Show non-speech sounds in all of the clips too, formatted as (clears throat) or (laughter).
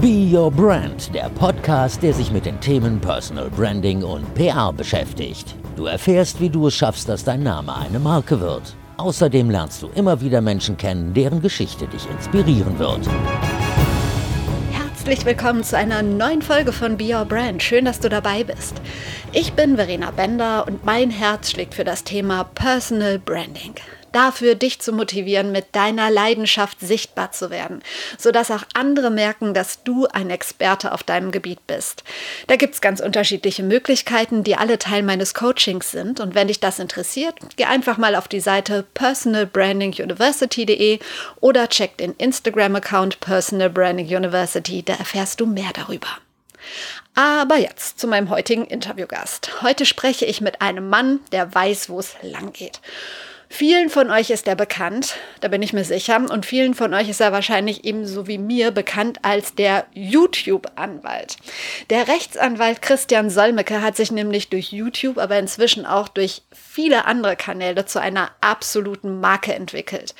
Be Your Brand, der Podcast, der sich mit den Themen Personal Branding und PR beschäftigt. Du erfährst, wie du es schaffst, dass dein Name eine Marke wird. Außerdem lernst du immer wieder Menschen kennen, deren Geschichte dich inspirieren wird. Herzlich willkommen zu einer neuen Folge von Be Your Brand. Schön, dass du dabei bist. Ich bin Verena Bender und mein Herz schlägt für das Thema Personal Branding dafür, dich zu motivieren, mit deiner Leidenschaft sichtbar zu werden, sodass auch andere merken, dass du ein Experte auf deinem Gebiet bist. Da gibt es ganz unterschiedliche Möglichkeiten, die alle Teil meines Coachings sind. Und wenn dich das interessiert, geh einfach mal auf die Seite personalbrandinguniversity.de oder check den Instagram-Account Personal Branding University, da erfährst du mehr darüber. Aber jetzt zu meinem heutigen Interviewgast. Heute spreche ich mit einem Mann, der weiß, wo es lang geht. Vielen von euch ist er bekannt, da bin ich mir sicher. Und vielen von euch ist er wahrscheinlich ebenso wie mir bekannt als der YouTube-Anwalt. Der Rechtsanwalt Christian Solmecke hat sich nämlich durch YouTube, aber inzwischen auch durch viele andere Kanäle zu einer absoluten Marke entwickelt.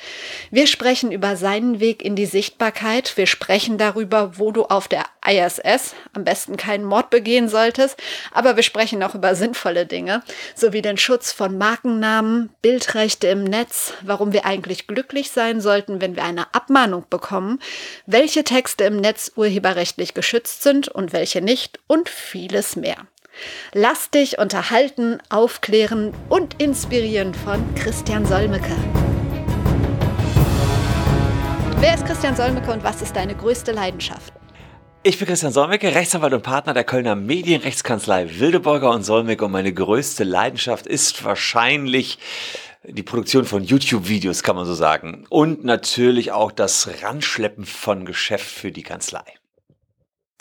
Wir sprechen über seinen Weg in die Sichtbarkeit. Wir sprechen darüber, wo du auf der ISS am besten keinen Mord begehen solltest. Aber wir sprechen auch über sinnvolle Dinge, sowie den Schutz von Markennamen, Bildrecht, Geschichte im Netz, warum wir eigentlich glücklich sein sollten, wenn wir eine Abmahnung bekommen, welche Texte im Netz urheberrechtlich geschützt sind und welche nicht und vieles mehr. Lass dich unterhalten, aufklären und inspirieren von Christian Solmecke. Wer ist Christian Solmecke und was ist deine größte Leidenschaft? Ich bin Christian Solmecke, Rechtsanwalt und Partner der Kölner Medienrechtskanzlei Wildeborger und Solmecke und meine größte Leidenschaft ist wahrscheinlich die Produktion von YouTube-Videos, kann man so sagen. Und natürlich auch das Ranschleppen von Geschäft für die Kanzlei.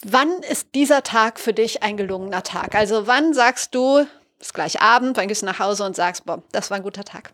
Wann ist dieser Tag für dich ein gelungener Tag? Also wann sagst du, es ist gleich Abend, wann gehst du nach Hause und sagst, boah, das war ein guter Tag?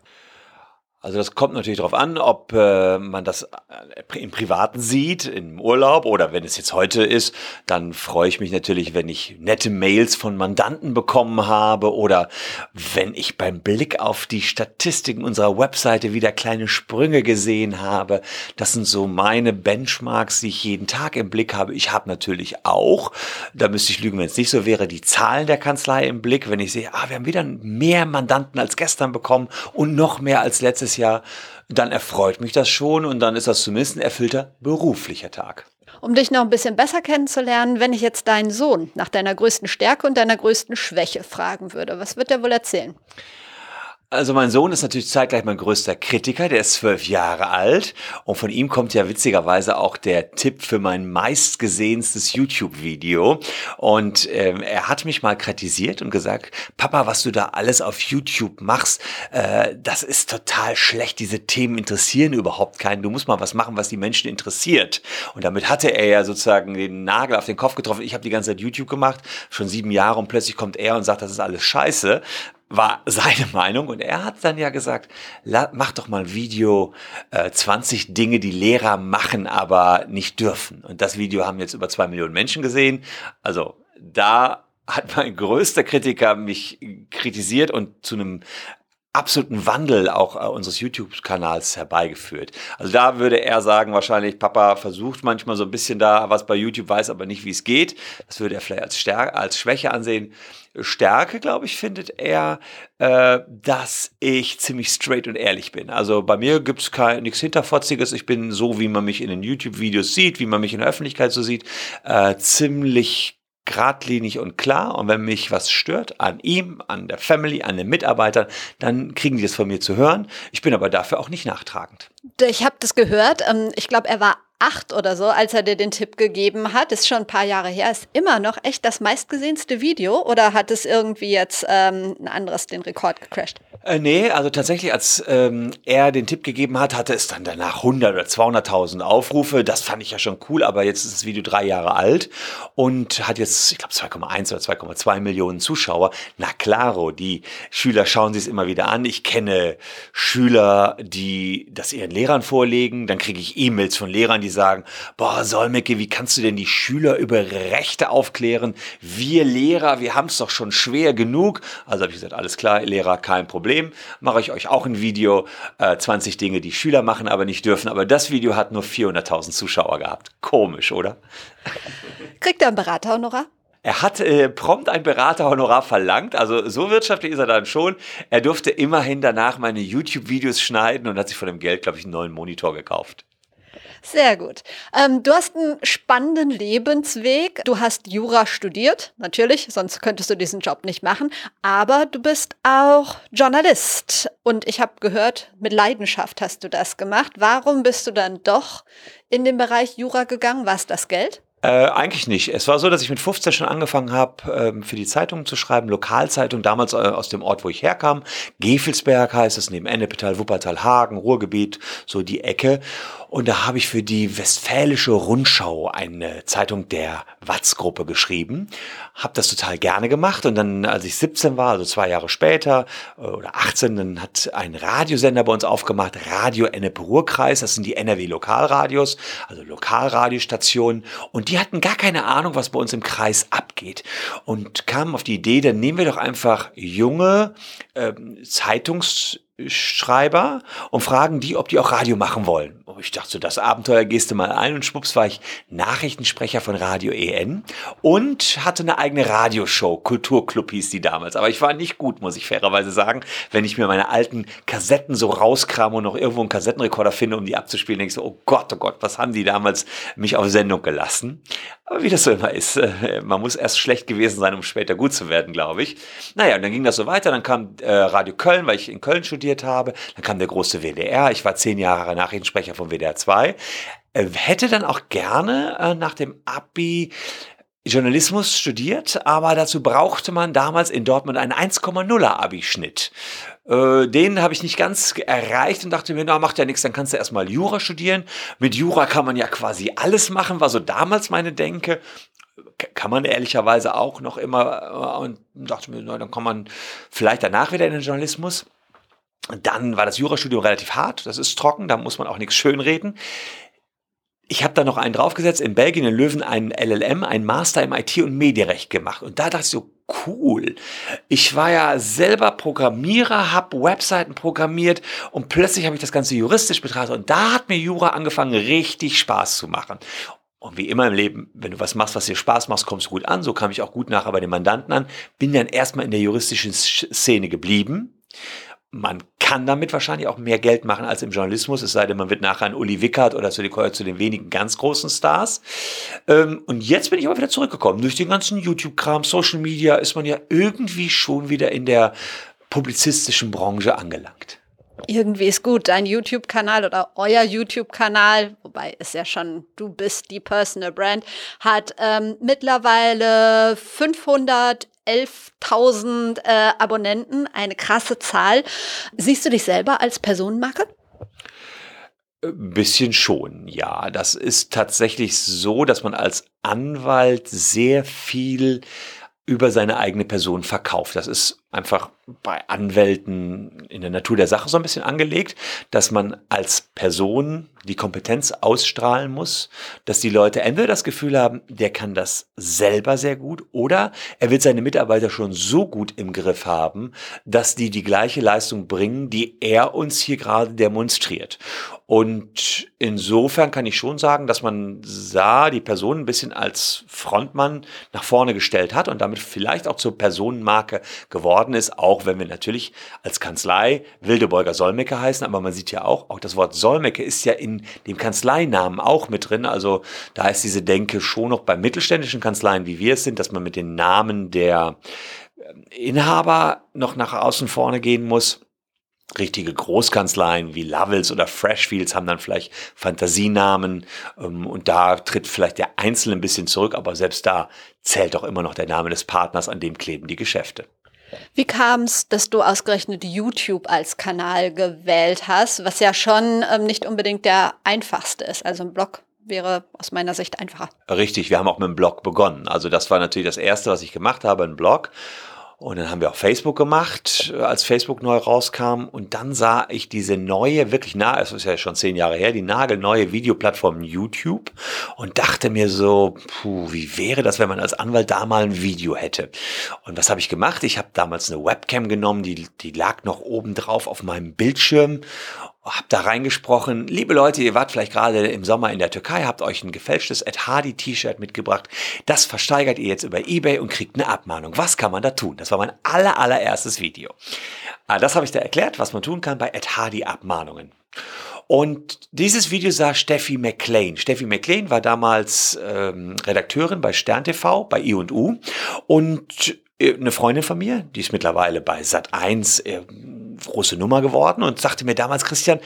Also das kommt natürlich darauf an, ob äh, man das äh, im Privaten sieht, im Urlaub oder wenn es jetzt heute ist, dann freue ich mich natürlich, wenn ich nette Mails von Mandanten bekommen habe oder wenn ich beim Blick auf die Statistiken unserer Webseite wieder kleine Sprünge gesehen habe. Das sind so meine Benchmarks, die ich jeden Tag im Blick habe. Ich habe natürlich auch, da müsste ich lügen, wenn es nicht so wäre, die Zahlen der Kanzlei im Blick, wenn ich sehe, ah, wir haben wieder mehr Mandanten als gestern bekommen und noch mehr als letztes nächstes Jahr, dann erfreut mich das schon und dann ist das zumindest ein erfüllter beruflicher Tag. Um dich noch ein bisschen besser kennenzulernen, wenn ich jetzt deinen Sohn nach deiner größten Stärke und deiner größten Schwäche fragen würde, was wird er wohl erzählen? Also mein Sohn ist natürlich zeitgleich mein größter Kritiker, der ist zwölf Jahre alt. Und von ihm kommt ja witzigerweise auch der Tipp für mein meistgesehenstes YouTube-Video. Und ähm, er hat mich mal kritisiert und gesagt, Papa, was du da alles auf YouTube machst, äh, das ist total schlecht, diese Themen interessieren überhaupt keinen, du musst mal was machen, was die Menschen interessiert. Und damit hatte er ja sozusagen den Nagel auf den Kopf getroffen, ich habe die ganze Zeit YouTube gemacht, schon sieben Jahre. Und plötzlich kommt er und sagt, das ist alles scheiße, war (laughs) seine Meinung und er hat dann ja gesagt, mach doch mal ein Video, äh, 20 Dinge, die Lehrer machen, aber nicht dürfen. Und das Video haben jetzt über zwei Millionen Menschen gesehen. Also da hat mein (laughs) größter Kritiker mich kritisiert und zu einem absoluten Wandel auch äh, unseres YouTube-Kanals herbeigeführt. Also da würde er sagen, wahrscheinlich, Papa versucht manchmal so ein bisschen da was bei YouTube, weiß aber nicht, wie es geht. Das würde er vielleicht als, Stärke, als Schwäche ansehen. Stärke, glaube ich, findet er, äh, dass ich ziemlich straight und ehrlich bin. Also bei mir gibt es nichts Hinterfotziges. Ich bin so, wie man mich in den YouTube-Videos sieht, wie man mich in der Öffentlichkeit so sieht, äh, ziemlich geradlinig und klar. Und wenn mich was stört an ihm, an der Family, an den Mitarbeitern, dann kriegen die das von mir zu hören. Ich bin aber dafür auch nicht nachtragend. Ich habe das gehört. Ähm, ich glaube, er war acht oder so, als er dir den Tipp gegeben hat. Ist schon ein paar Jahre her. Ist immer noch echt das meistgesehenste Video oder hat es irgendwie jetzt ähm, ein anderes den Rekord gecrashed? Äh, nee, also tatsächlich, als ähm, er den Tipp gegeben hat, hatte es dann danach 100 oder 200.000 Aufrufe. Das fand ich ja schon cool, aber jetzt ist das Video drei Jahre alt und hat jetzt, ich glaube, 2,1 oder 2,2 Millionen Zuschauer. Na klaro, die Schüler schauen sich es immer wieder an. Ich kenne Schüler, die das ihren Lehrern vorlegen. Dann kriege ich E-Mails von Lehrern, die die sagen, boah, Solmecke, wie kannst du denn die Schüler über Rechte aufklären? Wir Lehrer, wir haben es doch schon schwer genug. Also habe ich gesagt, alles klar, Lehrer, kein Problem. Mache ich euch auch ein Video, äh, 20 Dinge, die Schüler machen, aber nicht dürfen. Aber das Video hat nur 400.000 Zuschauer gehabt. Komisch, oder? Kriegt er ein Beraterhonorar? Er hat äh, prompt ein Beraterhonorar verlangt, also so wirtschaftlich ist er dann schon. Er durfte immerhin danach meine YouTube-Videos schneiden und hat sich von dem Geld, glaube ich, einen neuen Monitor gekauft. Sehr gut. Ähm, du hast einen spannenden Lebensweg. Du hast Jura studiert, natürlich, sonst könntest du diesen Job nicht machen. Aber du bist auch Journalist. Und ich habe gehört, mit Leidenschaft hast du das gemacht. Warum bist du dann doch in den Bereich Jura gegangen? War es das Geld? Äh, eigentlich nicht. Es war so, dass ich mit 15 schon angefangen habe, ähm, für die Zeitung zu schreiben, Lokalzeitung, damals äh, aus dem Ort, wo ich herkam. Gefelsberg heißt es, neben Ennepetal, Wuppertal, Hagen, Ruhrgebiet, so die Ecke. Und da habe ich für die Westfälische Rundschau eine Zeitung der Watz-Gruppe geschrieben. Habe das total gerne gemacht. Und dann, als ich 17 war, also zwei Jahre später äh, oder 18, dann hat ein Radiosender bei uns aufgemacht, Radio Ennepe-Ruhr-Kreis. Das sind die NRW-Lokalradios, also Lokalradiostationen. Und die hatten gar keine Ahnung, was bei uns im Kreis abgeht. Und kamen auf die Idee, dann nehmen wir doch einfach junge ähm, Zeitungs Schreiber und fragen die, ob die auch Radio machen wollen. Und ich dachte so, das Abenteuer gehst du mal ein und schwupps war ich Nachrichtensprecher von Radio EN und hatte eine eigene Radioshow. Kulturclub hieß die damals. Aber ich war nicht gut, muss ich fairerweise sagen. Wenn ich mir meine alten Kassetten so rauskram und noch irgendwo einen Kassettenrekorder finde, um die abzuspielen, denke ich so, oh Gott, oh Gott, was haben die damals mich auf Sendung gelassen? Aber wie das so immer ist, äh, man muss erst schlecht gewesen sein, um später gut zu werden, glaube ich. Naja, und dann ging das so weiter. Dann kam äh, Radio Köln, weil ich in Köln studiert habe. Dann kam der große WDR. Ich war zehn Jahre Nachrichtensprecher vom WDR 2. Äh, hätte dann auch gerne äh, nach dem Abi Journalismus studiert, aber dazu brauchte man damals in Dortmund einen 1,0er Abischnitt. Äh, den habe ich nicht ganz erreicht und dachte mir, na, macht ja nichts, dann kannst du erstmal Jura studieren. Mit Jura kann man ja quasi alles machen, war so damals meine Denke. Kann man ehrlicherweise auch noch immer und dachte mir, na, dann kann man vielleicht danach wieder in den Journalismus. Dann war das Jurastudium relativ hart, das ist trocken, da muss man auch nichts schönreden. Ich habe da noch einen draufgesetzt, in Belgien in Löwen einen LLM, einen Master im IT- und Medienrecht gemacht. Und da dachte ich so, cool. Ich war ja selber Programmierer, habe Webseiten programmiert und plötzlich habe ich das Ganze juristisch betrachtet. Und da hat mir Jura angefangen, richtig Spaß zu machen. Und wie immer im Leben, wenn du was machst, was dir Spaß macht, kommst du gut an. So kam ich auch gut nachher bei den Mandanten an. Bin dann erstmal in der juristischen Szene geblieben. Man kann damit wahrscheinlich auch mehr Geld machen als im Journalismus, es sei denn, man wird nachher ein Uli Wickert oder zu den, zu den wenigen ganz großen Stars. Ähm, und jetzt bin ich aber wieder zurückgekommen. Durch den ganzen YouTube-Kram, Social Media ist man ja irgendwie schon wieder in der publizistischen Branche angelangt. Irgendwie ist gut, dein YouTube-Kanal oder euer YouTube-Kanal, wobei es ja schon, du bist die Personal Brand, hat ähm, mittlerweile 500 11.000 äh, Abonnenten, eine krasse Zahl. Siehst du dich selber als Personenmarke? Ein bisschen schon, ja. Das ist tatsächlich so, dass man als Anwalt sehr viel über seine eigene Person verkauft. Das ist einfach bei Anwälten in der Natur der Sache so ein bisschen angelegt, dass man als Person die Kompetenz ausstrahlen muss, dass die Leute entweder das Gefühl haben, der kann das selber sehr gut oder er wird seine Mitarbeiter schon so gut im Griff haben, dass die die gleiche Leistung bringen, die er uns hier gerade demonstriert. Und insofern kann ich schon sagen, dass man sah, die Person ein bisschen als Frontmann nach vorne gestellt hat und damit vielleicht auch zur Personenmarke geworden ist, auch wenn wir natürlich als Kanzlei Wildebeuger Solmecke heißen, aber man sieht ja auch, auch das Wort Solmecke ist ja in dem Kanzleinamen auch mit drin. Also da ist diese Denke schon noch bei mittelständischen Kanzleien, wie wir es sind, dass man mit den Namen der ähm, Inhaber noch nach außen vorne gehen muss richtige Großkanzleien wie Lovells oder Freshfields haben dann vielleicht Fantasienamen ähm, und da tritt vielleicht der Einzelne ein bisschen zurück, aber selbst da zählt doch immer noch der Name des Partners, an dem kleben die Geschäfte. Wie kam es, dass du ausgerechnet YouTube als Kanal gewählt hast, was ja schon ähm, nicht unbedingt der einfachste ist, also ein Blog? wäre aus meiner Sicht einfacher. Richtig, wir haben auch mit dem Blog begonnen. Also das war natürlich das Erste, was ich gemacht habe, ein Blog. Und dann haben wir auch Facebook gemacht, als Facebook neu rauskam. Und dann sah ich diese neue, wirklich nah, es ist ja schon zehn Jahre her, die nagelneue Videoplattform YouTube und dachte mir so, puh, wie wäre das, wenn man als Anwalt da mal ein Video hätte? Und was habe ich gemacht? Ich habe damals eine Webcam genommen, die, die lag noch oben drauf auf meinem Bildschirm hab da reingesprochen, liebe Leute, ihr wart vielleicht gerade im Sommer in der Türkei, habt euch ein gefälschtes Ed Hardy T-Shirt mitgebracht. Das versteigert ihr jetzt über Ebay und kriegt eine Abmahnung. Was kann man da tun? Das war mein aller, allererstes Video. Ah, das habe ich da erklärt, was man tun kann bei Ed Hardy Abmahnungen. Und dieses Video sah Steffi McLean. Steffi McLean war damals ähm, Redakteurin bei Stern TV, bei I&U und eine Freundin von mir, die ist mittlerweile bei Sat1 äh, große Nummer geworden und sagte mir damals, Christian,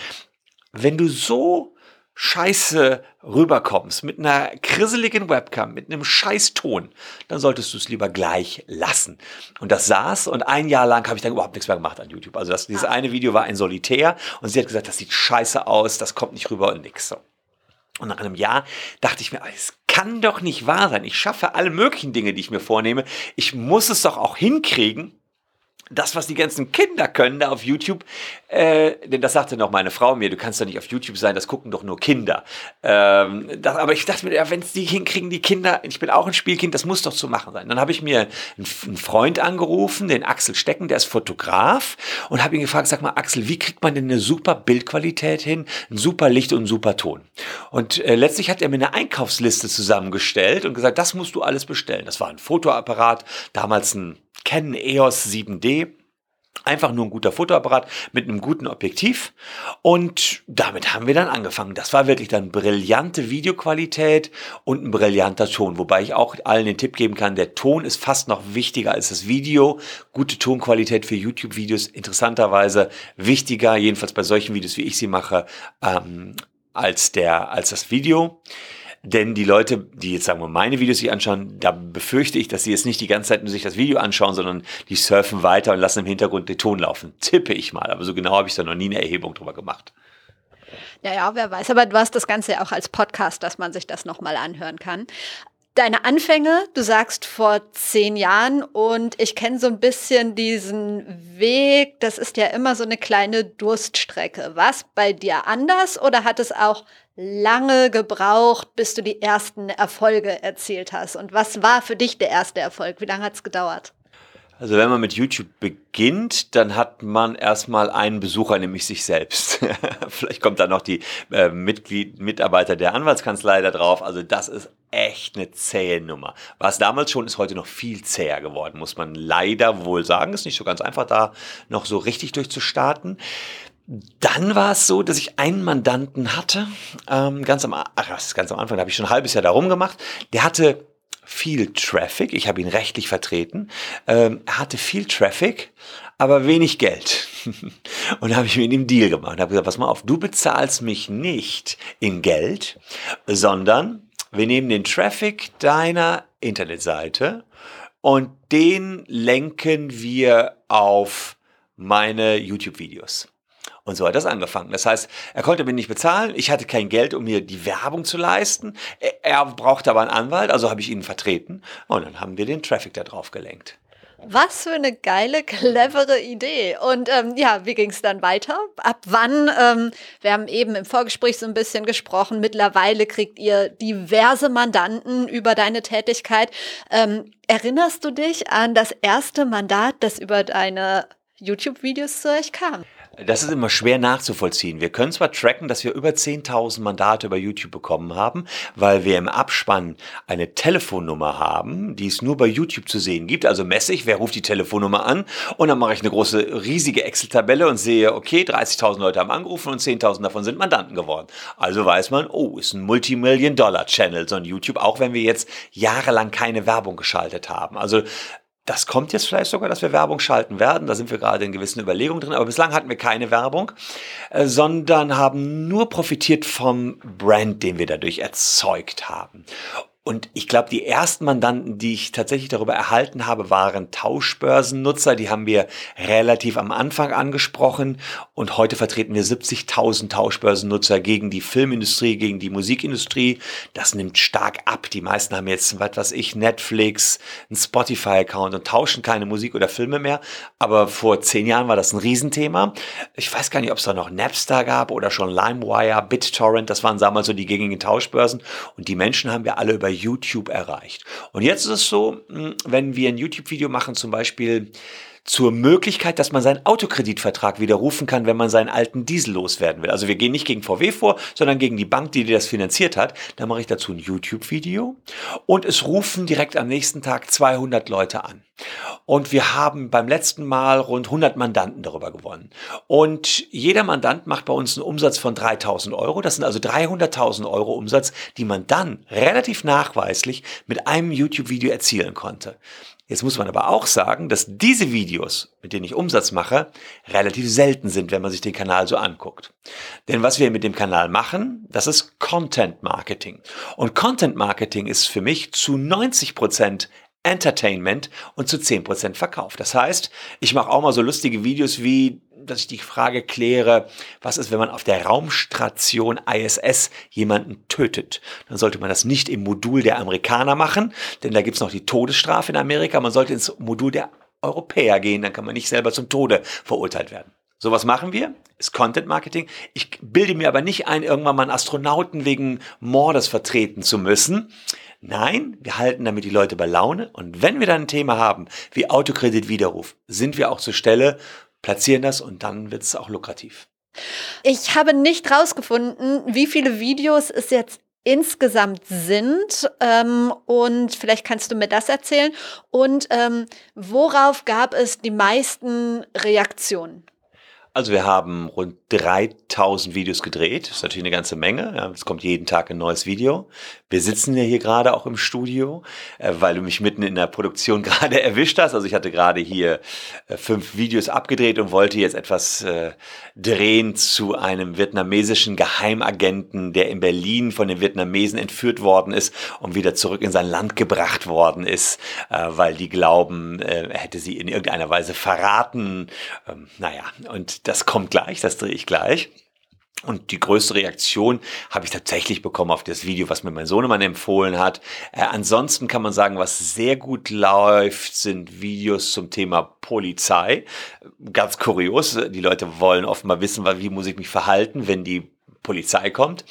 wenn du so scheiße rüberkommst mit einer krisseligen Webcam, mit einem scheiß Ton, dann solltest du es lieber gleich lassen. Und das saß und ein Jahr lang habe ich dann überhaupt nichts mehr gemacht an YouTube. Also das, dieses ah. eine Video war ein Solitär und sie hat gesagt, das sieht scheiße aus, das kommt nicht rüber und nix. So. Und nach einem Jahr dachte ich mir, es kann doch nicht wahr sein. Ich schaffe alle möglichen Dinge, die ich mir vornehme. Ich muss es doch auch hinkriegen, das, was die ganzen Kinder können da auf YouTube, äh, denn das sagte noch meine Frau mir, du kannst doch nicht auf YouTube sein, das gucken doch nur Kinder. Ähm, das, aber ich dachte mir, ja, wenn es die hinkriegen, die Kinder, ich bin auch ein Spielkind, das muss doch zu machen sein. Dann habe ich mir einen, Freund angerufen, den Axel Stecken, der ist Fotograf, und habe ihn gefragt, sag mal, Axel, wie kriegt man denn eine super Bildqualität hin, ein super Licht und einen super Ton? Und äh, letztlich hat er mir eine Einkaufsliste zusammengestellt und gesagt, das musst du alles bestellen. Das war ein Fotoapparat, damals ein Canon EOS 7D. Einfach nur ein guter Fotoapparat mit einem guten Objektiv. Und damit haben wir dann angefangen. Das war wirklich dann brillante Videoqualität und ein brillanter Ton. Wobei ich auch allen den Tipp geben kann, der Ton ist fast noch wichtiger als das Video. Gute Tonqualität für YouTube-Videos interessanterweise wichtiger, jedenfalls bei solchen Videos, wie ich sie mache, ähm, als, der, als das Video. Denn die Leute, die jetzt sagen wir meine Videos sich anschauen, da befürchte ich, dass sie jetzt nicht die ganze Zeit nur sich das Video anschauen, sondern die surfen weiter und lassen im Hintergrund den Ton laufen. Tippe ich mal. Aber so genau habe ich da noch nie eine Erhebung drüber gemacht. Ja, ja, wer weiß. Aber du hast das Ganze ja auch als Podcast, dass man sich das nochmal anhören kann. Deine Anfänge, du sagst vor zehn Jahren und ich kenne so ein bisschen diesen Weg, das ist ja immer so eine kleine Durststrecke. Was bei dir anders oder hat es auch lange gebraucht, bis du die ersten Erfolge erzielt hast? Und was war für dich der erste Erfolg? Wie lange hat es gedauert? Also wenn man mit YouTube beginnt, dann hat man erstmal einen Besucher, nämlich sich selbst. (laughs) Vielleicht kommt dann noch die äh, Mitglied, Mitarbeiter der Anwaltskanzlei da drauf. Also das ist echt eine zähe Nummer. War es damals schon, ist heute noch viel zäher geworden, muss man leider wohl sagen. Ist nicht so ganz einfach, da noch so richtig durchzustarten. Dann war es so, dass ich einen Mandanten hatte, ähm, ganz, am, ach, ganz am Anfang, da habe ich schon ein halbes Jahr darum gemacht. Der hatte viel Traffic, ich habe ihn rechtlich vertreten. Ähm, er hatte viel Traffic, aber wenig Geld. (laughs) und da habe ich mit ihm Deal gemacht. Und habe gesagt, pass mal auf, du bezahlst mich nicht in Geld, sondern wir nehmen den Traffic deiner Internetseite und den lenken wir auf meine YouTube-Videos. Und so hat das angefangen. Das heißt, er konnte mir nicht bezahlen. Ich hatte kein Geld, um mir die Werbung zu leisten. Er brauchte aber einen Anwalt, also habe ich ihn vertreten. Und dann haben wir den Traffic da drauf gelenkt. Was für eine geile, clevere Idee. Und ähm, ja, wie ging es dann weiter? Ab wann? Ähm, wir haben eben im Vorgespräch so ein bisschen gesprochen. Mittlerweile kriegt ihr diverse Mandanten über deine Tätigkeit. Ähm, erinnerst du dich an das erste Mandat, das über deine YouTube-Videos zu euch kam? Das ist immer schwer nachzuvollziehen. Wir können zwar tracken, dass wir über 10.000 Mandate über YouTube bekommen haben, weil wir im Abspann eine Telefonnummer haben, die es nur bei YouTube zu sehen gibt. Also messe ich, wer ruft die Telefonnummer an und dann mache ich eine große, riesige Excel-Tabelle und sehe, okay, 30.000 Leute haben angerufen und 10.000 davon sind Mandanten geworden. Also weiß man, oh, ist ein Multimillion-Dollar-Channel, so ein YouTube, auch wenn wir jetzt jahrelang keine Werbung geschaltet haben. Also das kommt jetzt vielleicht sogar, dass wir Werbung schalten werden. Da sind wir gerade in gewissen Überlegungen drin. Aber bislang hatten wir keine Werbung, äh, sondern haben nur profitiert vom Brand, den wir dadurch erzeugt haben. Und ich glaube, die ersten Mandanten, die ich tatsächlich darüber erhalten habe, waren Tauschbörsennutzer. Die haben wir relativ am Anfang angesprochen. Und heute vertreten wir 70.000 Tauschbörsennutzer gegen die Filmindustrie, gegen die Musikindustrie. Das nimmt stark ab. Die meisten haben jetzt, was weiß ich, Netflix, einen Spotify-Account und tauschen keine Musik oder Filme mehr. Aber vor zehn Jahren war das ein Riesenthema. Ich weiß gar nicht, ob es da noch Napster gab oder schon LimeWire, BitTorrent. Das waren damals so die gängigen Tauschbörsen. Und die Menschen haben wir alle über YouTube erreicht. Und jetzt ist es so, hm, wenn wir ein YouTube-Video machen, zum Beispiel zur Möglichkeit, dass man seinen Autokreditvertrag widerrufen kann, wenn man seinen alten Diesel loswerden will. Also wir gehen nicht gegen VW vor, sondern gegen die Bank, die dir das finanziert hat. Dann mache ich dazu ein YouTube-Video und es rufen direkt am nächsten Tag 200 Leute an. Und wir haben beim letzten Mal rund 100 Mandanten darüber gewonnen. Und jeder Mandant macht bei uns einen Umsatz von 3000 Euro. Das sind also 300.000 Euro Umsatz, die man dann relativ nachweislich mit einem YouTube-Video erzielen konnte. Jetzt muss man aber auch sagen, dass diese Videos, mit denen ich Umsatz mache, relativ selten sind, wenn man sich den Kanal so anguckt. Denn was wir mit dem Kanal machen, das ist Content Marketing. Und Content Marketing ist für mich zu 90 Prozent Entertainment und zu 10% Verkauf. Das heißt, ich mache auch mal so lustige Videos wie, dass ich die Frage kläre, was ist, wenn man auf der Raumstation ISS jemanden tötet? Dann sollte man das nicht im Modul der Amerikaner machen, denn da gibt's noch die Todesstrafe in Amerika. Man sollte ins Modul der Europäer gehen, dann kann man nicht selber zum Tode verurteilt werden. So was machen wir, ist Content Marketing. Ich bilde mir aber nicht ein, irgendwann mal einen Astronauten wegen Mordes vertreten zu müssen. Nein, wir halten damit die Leute bei Laune und wenn wir dann ein Thema haben wie Autokreditwiderruf, sind wir auch zur Stelle, platzieren das und dann wird es auch lukrativ. Ich habe nicht rausgefunden, wie viele Videos es jetzt insgesamt sind ähm, und vielleicht kannst du mir das erzählen und ähm, worauf gab es die meisten Reaktionen? Also wir haben rund 3000 Videos gedreht. Das ist natürlich eine ganze Menge. Es kommt jeden Tag ein neues Video. Wir sitzen ja hier gerade auch im Studio, äh, weil du mich mitten in der Produktion (laughs) gerade erwischt hast. Also ich hatte gerade hier äh, fünf Videos abgedreht und wollte jetzt etwas äh, drehen zu einem vietnamesischen Geheimagenten, der in Berlin von den Vietnamesen entführt worden ist und wieder zurück in sein Land gebracht worden ist, weil die glauben, er hätte sie in irgendeiner Weise verraten. Ähm, naja, und das kommt gleich, das drehe ich gleich. Und die größte Reaktion habe ich tatsächlich bekommen auf das Video, was mir mein Sohnemann empfohlen hat. Äh, ansonsten kann man sagen, was sehr gut läuft, sind Videos zum Thema Polizei. Ganz kurios. Die Leute wollen offenbar wissen, wie muss ich mich verhalten, wenn die Polizei kommt.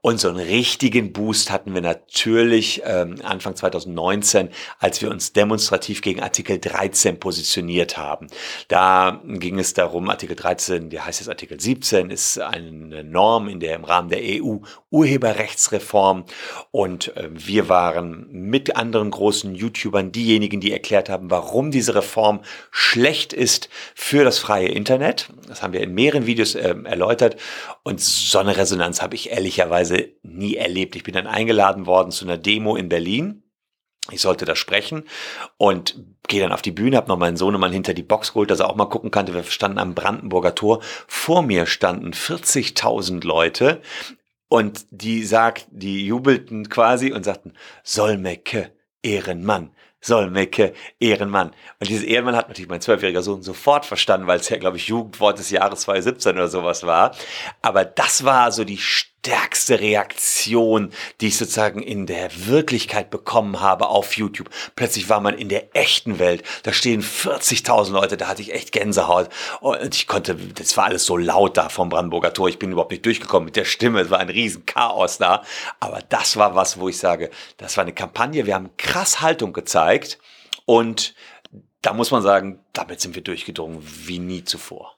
Und so einen richtigen Boost hatten wir natürlich ähm, Anfang 2019, als wir uns demonstrativ gegen Artikel 13 positioniert haben. Da ging es darum, Artikel 13, der heißt jetzt Artikel 17, ist eine Norm in der im Rahmen der EU Urheberrechtsreform. Und äh, wir waren mit anderen großen YouTubern diejenigen, die erklärt haben, warum diese Reform schlecht ist für das freie Internet. Das haben wir in mehreren Videos äh, erläutert. Und so eine Resonanz habe ich ehrlicherweise nie erlebt. Ich bin dann eingeladen worden zu einer Demo in Berlin. Ich sollte da sprechen und gehe dann auf die Bühne, habe noch meinen Sohnemann hinter die Box geholt, dass er auch mal gucken kannte. Wir standen am Brandenburger Tor. Vor mir standen 40.000 Leute und die sagt, die jubelten quasi und sagten, Solmecke, Ehrenmann. Solmecke, Ehrenmann. Und dieses Ehrenmann hat natürlich mein zwölfjähriger Sohn sofort verstanden, weil es ja, glaube ich, Jugendwort des Jahres 2017 oder sowas war. Aber das war so die stärkste Reaktion, die ich sozusagen in der Wirklichkeit bekommen habe auf YouTube. Plötzlich war man in der echten Welt. Da stehen 40.000 Leute, da hatte ich echt Gänsehaut. Und ich konnte, das war alles so laut da vom Brandenburger Tor. Ich bin überhaupt nicht durchgekommen mit der Stimme. Es war ein riesen Chaos da. Aber das war was, wo ich sage, das war eine Kampagne. Wir haben krass Haltung gezeigt. Und da muss man sagen, damit sind wir durchgedrungen wie nie zuvor.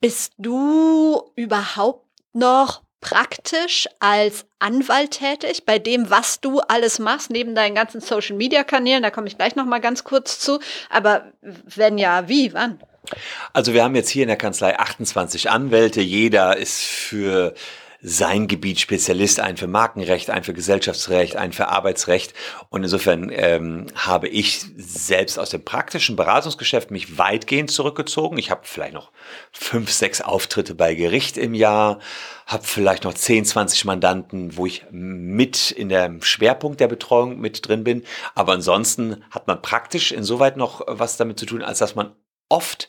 Bist du überhaupt noch praktisch als Anwalt tätig bei dem, was du alles machst, neben deinen ganzen Social Media Kanälen? Da komme ich gleich noch mal ganz kurz zu. Aber wenn ja, wie, wann? Also wir haben jetzt hier in der Kanzlei 28 Anwälte. Jeder ist für sein Gebiet Spezialist, einen für Markenrecht, einen für Gesellschaftsrecht, einen für Arbeitsrecht. Und insofern ähm, habe ich selbst aus dem praktischen Beratungsgeschäft mich weitgehend zurückgezogen. Ich habe vielleicht noch fünf, sechs Auftritte bei Gericht im Jahr, habe vielleicht noch 10, 20 Mandanten, wo ich mit in der Schwerpunkt der Betreuung mit drin bin. Aber ansonsten hat man praktisch insoweit noch was damit zu tun, als dass man oft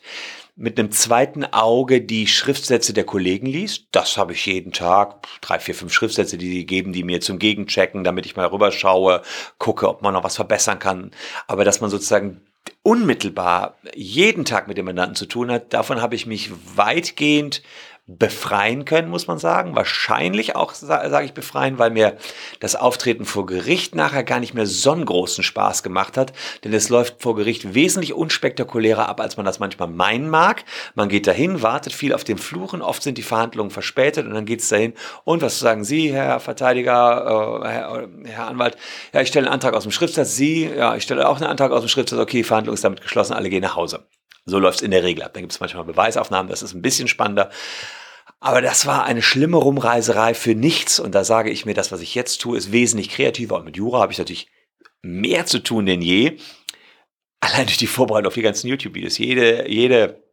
mit einem zweiten Auge die Schriftsätze der Kollegen liest. Das habe ich jeden Tag. Drei, vier, fünf Schriftsätze, die sie geben, die mir zum Gegenchecken, damit ich mal rüberschaue, gucke, ob man noch was verbessern kann. Aber dass man sozusagen unmittelbar jeden Tag mit dem Mandanten zu tun hat, davon habe ich mich weitgehend befreien können, muss man sagen. Wahrscheinlich auch, sage ich, befreien, weil mir das Auftreten vor Gericht nachher gar nicht mehr so einen großen Spaß gemacht hat. Denn es läuft vor Gericht wesentlich unspektakulärer ab, als man das manchmal meinen mag. Man geht dahin, wartet viel auf den Fluchen, oft sind die Verhandlungen verspätet und dann geht es dahin. Und was sagen Sie, Herr Verteidiger, äh, Herr, Herr, Anwalt? Ja, ich stelle einen Antrag aus dem Schriftsatz. Sie, ja, ich stelle auch einen Antrag aus dem Schriftsatz. Okay, Verhandlung ist damit geschlossen, alle gehen nach Hause. So läuft es in der Regel ab. Dann gibt es manchmal Beweisaufnahmen, das ist ein bisschen spannender. Aber das war eine schlimme Rumreiserei für nichts. Und da sage ich mir, das, was ich jetzt tue, ist wesentlich kreativer. Und mit Jura habe ich natürlich mehr zu tun denn je. Allein durch die Vorbereitung auf die ganzen YouTube-Videos. Jede, jede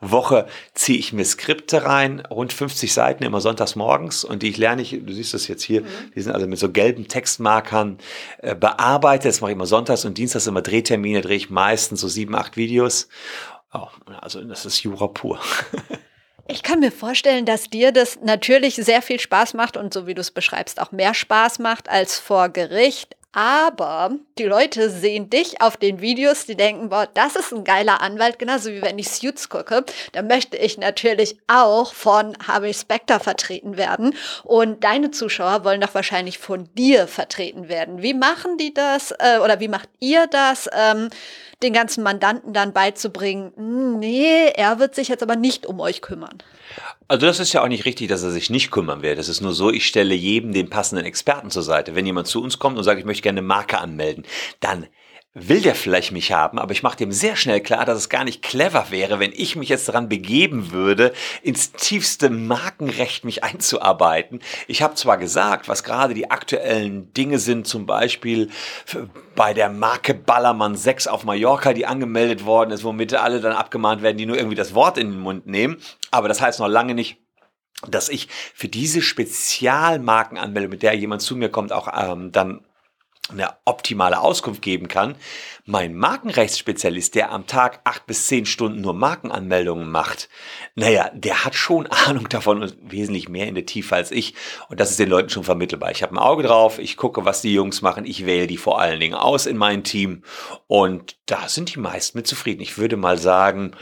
Woche ziehe ich mir Skripte rein, rund 50 Seiten, immer sonntags morgens. Und die ich lerne ich, du siehst das jetzt hier, mhm. die sind also mit so gelben Textmarkern äh, bearbeitet. Das mache ich immer sonntags und dienstags immer Drehtermine, drehe ich meistens so sieben, acht Videos. Oh, also das ist Jura pur. (laughs) Ich kann mir vorstellen, dass dir das natürlich sehr viel Spaß macht und so wie du es beschreibst, auch mehr Spaß macht als vor Gericht. Aber die Leute sehen dich auf den Videos, die denken, boah, das ist ein geiler Anwalt, genauso wie wenn ich Suits gucke. Da möchte ich natürlich auch von Harvey Specter vertreten werden. Und deine Zuschauer wollen doch wahrscheinlich von dir vertreten werden. Wie machen die das äh, oder wie macht ihr das? Ähm, den ganzen Mandanten dann beizubringen, hm, nee, er wird sich jetzt aber nicht um euch kümmern. Also das ist ja auch nicht richtig, dass er sich nicht kümmern will. Das ist nur so, ich stelle jedem den passenden Experten zur Seite. Wenn jemand zu uns kommt und sagt, ich möchte gerne eine Marke anmelden, dann will der vielleicht mich haben, aber ich mache dem sehr schnell klar, dass es gar nicht clever wäre, wenn ich mich jetzt daran begeben würde, ins tiefste Markenrecht mich einzuarbeiten. Ich habe zwar gesagt, was gerade die aktuellen Dinge sind, zum Beispiel bei der Marke Ballermann 6 auf Mallorca, die angemeldet worden ist, womit alle dann abgemahnt werden, die nur irgendwie das Wort in den Mund nehmen. Aber das heißt noch lange nicht, dass ich für diese Spezialmarkenanmeldung, mit der jemand zu mir kommt, auch ähm, dann eine optimale Auskunft geben kann. Mein Markenrechtsspezialist, der am Tag acht bis zehn Stunden nur Markenanmeldungen macht, naja, der hat schon (laughs) Ahnung davon und wesentlich mehr in der Tiefe als ich. Und das ist den Leuten schon vermittelbar. Ich habe ein Auge drauf, ich gucke, was die Jungs machen, ich wähle die vor allen Dingen aus in mein Team. Und da sind die meisten mit zufrieden. Ich würde mal sagen,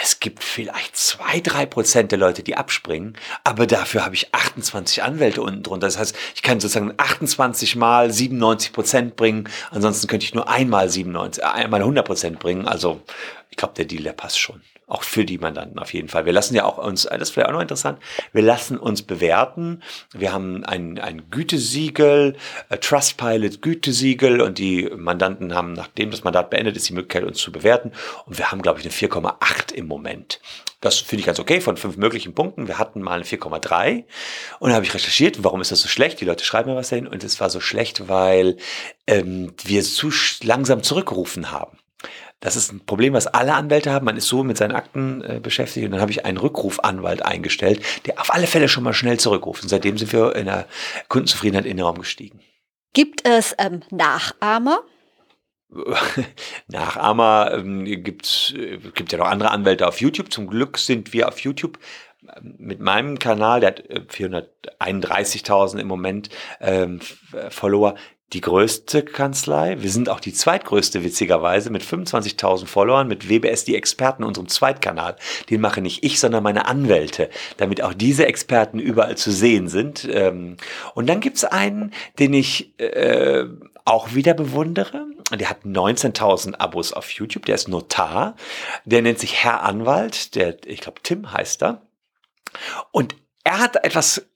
es gibt vielleicht zwei, drei Prozent der Leute, die abspringen, aber dafür habe ich 28 Anwälte unten drunter. Das heißt, ich kann sozusagen 28 mal 97 Prozent bringen, ansonsten könnte ich nur einmal 97, einmal 100 Prozent bringen. Also ich glaube, der Deal, der passt schon. Auch für die Mandanten auf jeden Fall. Wir lassen ja auch uns, das ist vielleicht auch noch interessant, wir lassen uns bewerten. Wir haben ein, ein Gütesiegel, Trustpilot Gütesiegel und die Mandanten haben, nachdem das Mandat beendet ist, die Möglichkeit, uns zu bewerten. Und wir haben, glaube ich, eine 4,8 im Moment. Das finde ich ganz okay von fünf möglichen Punkten. Wir hatten mal eine 4,3 und da habe ich recherchiert, warum ist das so schlecht? Die Leute schreiben mir was dahin und es war so schlecht, weil ähm, wir zu langsam zurückgerufen haben. Das ist ein Problem, was alle Anwälte haben. Man ist so mit seinen Akten äh, beschäftigt und dann habe ich einen Rückrufanwalt eingestellt, der auf alle Fälle schon mal schnell zurückruft. Und seitdem sind wir in der Kundenzufriedenheit enorm gestiegen. Gibt es ähm, Nachahmer? (laughs) Nachahmer ähm, gibt äh, gibt ja noch andere Anwälte auf YouTube. Zum Glück sind wir auf YouTube mit meinem Kanal, der hat 431.000 äh, im Moment ähm, Follower, die größte Kanzlei. Wir sind auch die zweitgrößte, witzigerweise, mit 25.000 Followern, mit WBS die Experten, unserem Zweitkanal. Den mache nicht ich, sondern meine Anwälte, damit auch diese Experten überall zu sehen sind. Ähm, und dann gibt's einen, den ich äh, auch wieder bewundere. Der hat 19.000 Abos auf YouTube, der ist Notar. Der nennt sich Herr Anwalt, der, ich glaube, Tim heißt er. Und er hat etwas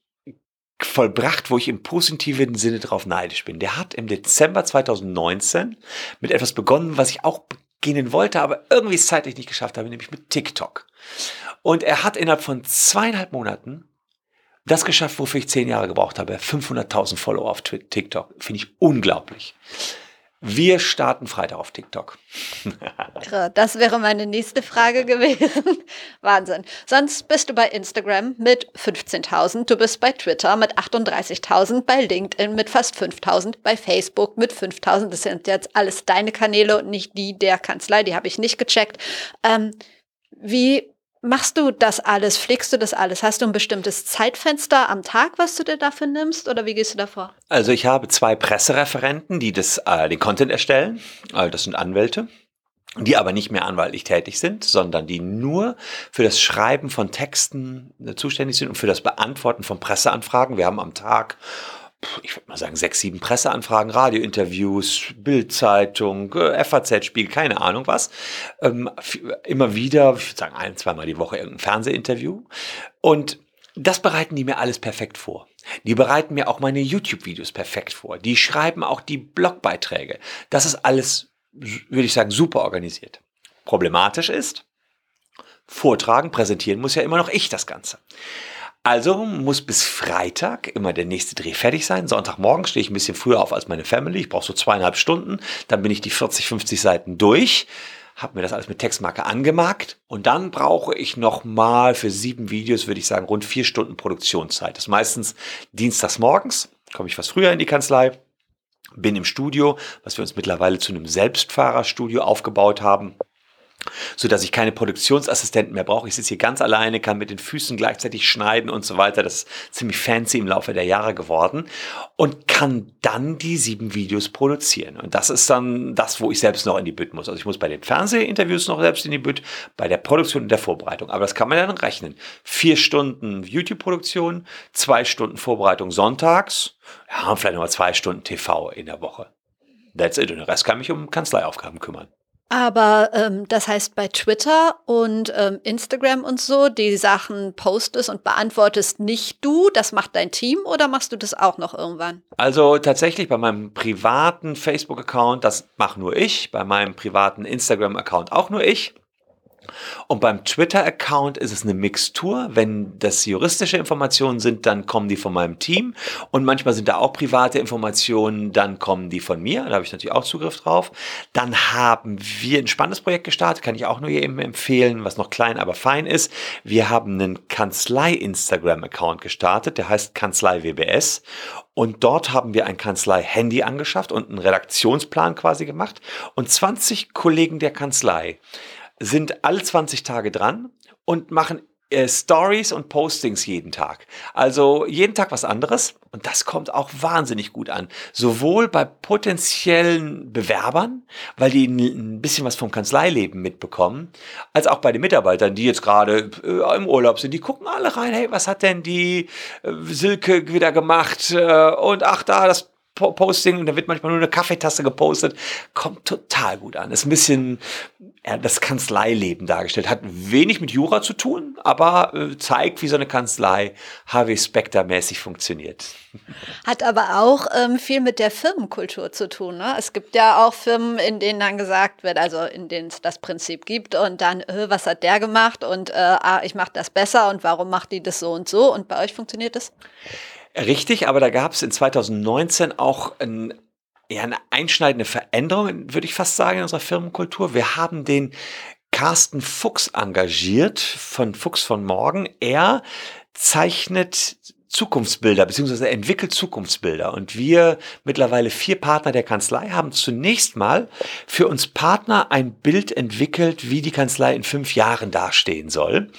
vollbracht, wo ich im positiven Sinne drauf neidisch bin. Der hat im Dezember 2019 mit etwas begonnen, was ich auch beginnen wollte, aber irgendwie es zeitlich nicht geschafft habe, nämlich mit TikTok. Und er hat innerhalb von zweieinhalb Monaten das geschafft, wofür ich zehn Jahre gebraucht habe. 500.000 Follower auf TikTok. Finde ich unglaublich. Wir starten Freitag auf TikTok. das wäre meine nächste Frage gewesen. (laughs) Wahnsinn. Sonst bist du bei Instagram mit 15.000, du bist bei Twitter mit 38.000, bei LinkedIn mit fast 5.000, bei Facebook mit 5.000. Das sind jetzt alles deine Kanäle und nicht die der Kanzlei, die habe ich nicht gecheckt. Ähm, wie machst du das alles? Pflegst du das alles? Hast du ein bestimmtes Zeitfenster am Tag, was du dir dafür nimmst oder wie gehst du davor? Also ich habe zwei Pressereferenten, die das, äh, den Content erstellen. Also das sind Anwälte die aber nicht mehr anwaltlich tätig sind, sondern die nur für das Schreiben von Texten äh, zuständig sind und für das Beantworten von Presseanfragen. Wir haben am Tag ich würde mal sagen, sechs, sieben Presseanfragen, Radiointerviews, Bildzeitung, äh, FAZ-Spiegel, keine Ahnung was. Ähm, immer wieder, ich würde sagen, ein, zweimal die Woche irgendein Fernsehinterview. Und das bereiten die mir alles perfekt vor. Die bereiten mir auch meine YouTube-Videos perfekt vor. Die schreiben auch die Blogbeiträge. Das ist alles, würde ich sagen, super organisiert. Problematisch ist, vortragen, präsentieren muss ja immer noch ich das Ganze. Also muss bis Freitag immer der nächste Dreh fertig sein. Sonntagmorgen stehe ich ein bisschen früher auf als meine Family. Ich brauche so zweieinhalb Stunden. Dann bin ich die 40, 50 Seiten durch. Habe mir das alles mit Textmarke angemarkt. Und dann brauche ich nochmal für sieben Videos, würde ich sagen, rund vier Stunden Produktionszeit. Das ist meistens dienstags morgens. Komme ich was früher in die Kanzlei. Bin im Studio, was wir uns mittlerweile zu einem Selbstfahrerstudio aufgebaut haben so dass ich keine Produktionsassistenten mehr brauche. Ich sitze hier ganz alleine, kann mit den Füßen gleichzeitig schneiden und so weiter. Das ist ziemlich fancy im Laufe der Jahre geworden und kann dann die sieben Videos produzieren. Und das ist dann das, wo ich selbst noch in die Bütt muss. Also ich muss bei den Fernsehinterviews noch selbst in die Bütt, bei der Produktion und der Vorbereitung. Aber das kann man dann rechnen. Vier Stunden YouTube-Produktion, zwei Stunden Vorbereitung sonntags, ja, vielleicht nochmal zwei Stunden TV in der Woche. That's it. Und den Rest kann mich um Kanzleiaufgaben kümmern. Aber ähm, das heißt, bei Twitter und ähm, Instagram und so, die Sachen postest und beantwortest nicht du, das macht dein Team oder machst du das auch noch irgendwann? Also tatsächlich bei meinem privaten Facebook-Account, das mache nur ich, bei meinem privaten Instagram-Account auch nur ich. Und beim Twitter-Account ist es eine Mixtur. Wenn das juristische Informationen sind, dann kommen die von meinem Team. Und manchmal sind da auch private Informationen, dann kommen die von mir. Da habe ich natürlich auch Zugriff drauf. Dann haben wir ein spannendes Projekt gestartet, kann ich auch nur jedem empfehlen, was noch klein, aber fein ist. Wir haben einen Kanzlei-Instagram-Account gestartet, der heißt Kanzlei WBS. Und dort haben wir ein Kanzlei-Handy angeschafft und einen Redaktionsplan quasi gemacht. Und 20 Kollegen der Kanzlei sind alle 20 Tage dran und machen äh, Stories und Postings jeden Tag. Also jeden Tag was anderes. Und das kommt auch wahnsinnig gut an. Sowohl bei potenziellen Bewerbern, weil die ein bisschen was vom Kanzleileben mitbekommen, als auch bei den Mitarbeitern, die jetzt gerade äh, im Urlaub sind. Die gucken alle rein, hey, was hat denn die äh, Silke wieder gemacht? und ach da, das Posting und da wird manchmal nur eine Kaffeetasse gepostet. Kommt total gut an. Ist ein bisschen ja, das Kanzleileben dargestellt. Hat wenig mit Jura zu tun, aber äh, zeigt, wie so eine Kanzlei Harvey Specter mäßig funktioniert. (laughs) Hat aber auch ähm, viel mit der Firmenkultur zu tun. Ne? Es gibt ja auch Firmen, in denen dann gesagt wird, also in denen es das Prinzip gibt und dann, äh, was hat der gemacht und äh, ah, ich mache das besser und warum macht die das so und so und bei euch funktioniert das? Richtig, aber da gab es in 2019 auch ein, ja, eine einschneidende Veränderung, würde ich fast sagen, in unserer Firmenkultur. Wir haben den Carsten Fuchs engagiert von Fuchs von Morgen. Er zeichnet Zukunftsbilder, beziehungsweise entwickelt Zukunftsbilder. Und wir mittlerweile vier Partner der Kanzlei haben zunächst mal für uns Partner ein Bild entwickelt, wie die Kanzlei in fünf Jahren dastehen soll.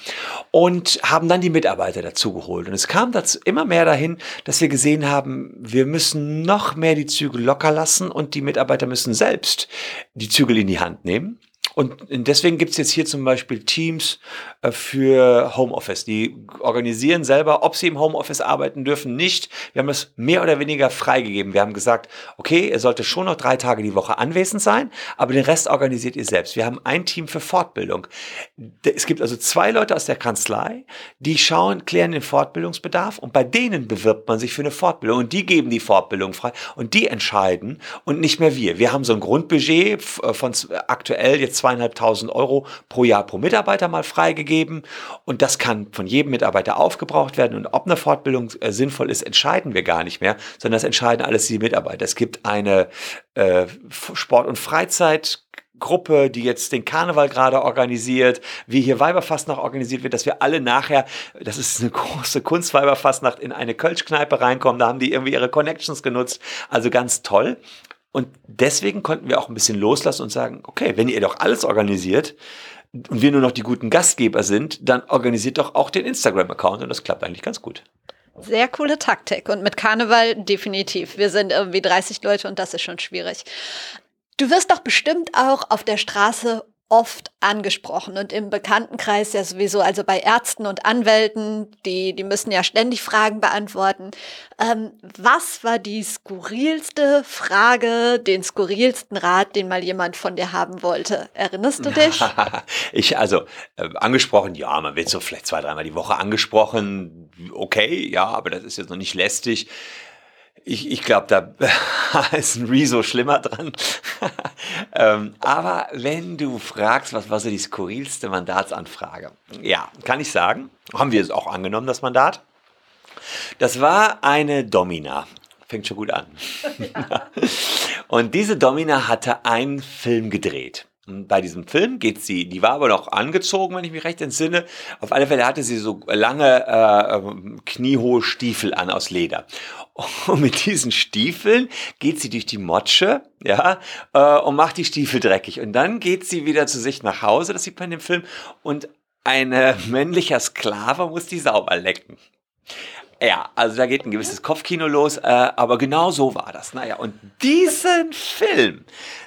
Und haben dann die Mitarbeiter dazu geholt. Und es kam dazu immer mehr dahin, dass wir gesehen haben, wir müssen noch mehr die Zügel locker lassen und die Mitarbeiter müssen selbst die Zügel in die Hand nehmen. Und deswegen gibt's jetzt hier zum Beispiel Teams äh, für Homeoffice. Die organisieren selber, ob sie im Homeoffice arbeiten dürfen, nicht. Wir haben es mehr oder weniger freigegeben. Wir haben gesagt, okay, ihr solltet schon noch drei Tage die Woche anwesend sein, aber den Rest organisiert ihr selbst. Wir haben ein Team für Fortbildung. Es gibt also zwei Leute aus der Kanzlei, die schauen, klären den Fortbildungsbedarf und bei denen bewirbt man sich für eine Fortbildung und die geben die Fortbildung frei und die entscheiden und nicht mehr wir. Wir haben so ein Grundbudget äh, von aktuell jetzt zweieinhalbtausend Euro pro Jahr pro Mitarbeiter mal freigegeben. Und das kann von jedem Mitarbeiter aufgebraucht werden. Und ob eine Fortbildung äh, sinnvoll ist, entscheiden wir gar nicht mehr, sondern das entscheiden alles die Mitarbeiter. Es gibt eine äh, Sport- und Freizeit Gruppe, die jetzt den Karneval gerade organisiert, wie hier Weiberfastnacht organisiert wird, dass wir alle nachher, das ist eine (laughs) große Kunstweiberfastnacht, in eine Kölschkneipe reinkommen. Da haben die irgendwie ihre Connections genutzt. Also ganz toll. Und deswegen konnten wir auch ein bisschen loslassen und sagen, okay, wenn ihr doch alles organisiert und wir nur noch die guten Gastgeber sind, dann organisiert doch auch den Instagram-Account und das klappt eigentlich ganz gut. Sehr coole Taktik und mit Karneval definitiv. Wir sind irgendwie 30 Leute und das ist schon schwierig. Du wirst doch bestimmt auch auf der Straße oft angesprochen und im Bekanntenkreis ja sowieso, also bei Ärzten und Anwälten, die, die müssen ja ständig Fragen beantworten. Ähm, was war die skurrilste Frage, den skurrilsten Rat, den mal jemand von dir haben wollte? Erinnerst du dich? (laughs) ich, also, äh, angesprochen, ja, man wird so vielleicht zwei, dreimal die Woche angesprochen. Okay, ja, aber das ist jetzt noch nicht lästig. Ich, ich glaube, da (laughs) ist ein Rezo schlimmer dran. (laughs) ähm, aber wenn du fragst, was war so die skurrilste Mandatsanfrage? Ja, kann ich sagen. Haben wir es auch angenommen, das Mandat? Das war eine Domina. Fängt schon gut an. Ja. (laughs) Und diese Domina hatte einen Film gedreht. Bei diesem Film geht sie, die war aber noch angezogen, wenn ich mich recht entsinne. Auf alle Fälle hatte sie so lange äh, kniehohe Stiefel an aus Leder. (laughs) Und mit diesen Stiefeln geht sie durch die Motsche, ja, äh, und macht die Stiefel dreckig. Und dann geht sie wieder zu sich nach Hause, das sieht man in dem Film, und ein (laughs) männlicher Sklave muss die sauber lecken. Ja, also da geht ein gewisses Kopfkino los, äh, aber genau so war das. Naja, und diesen Film,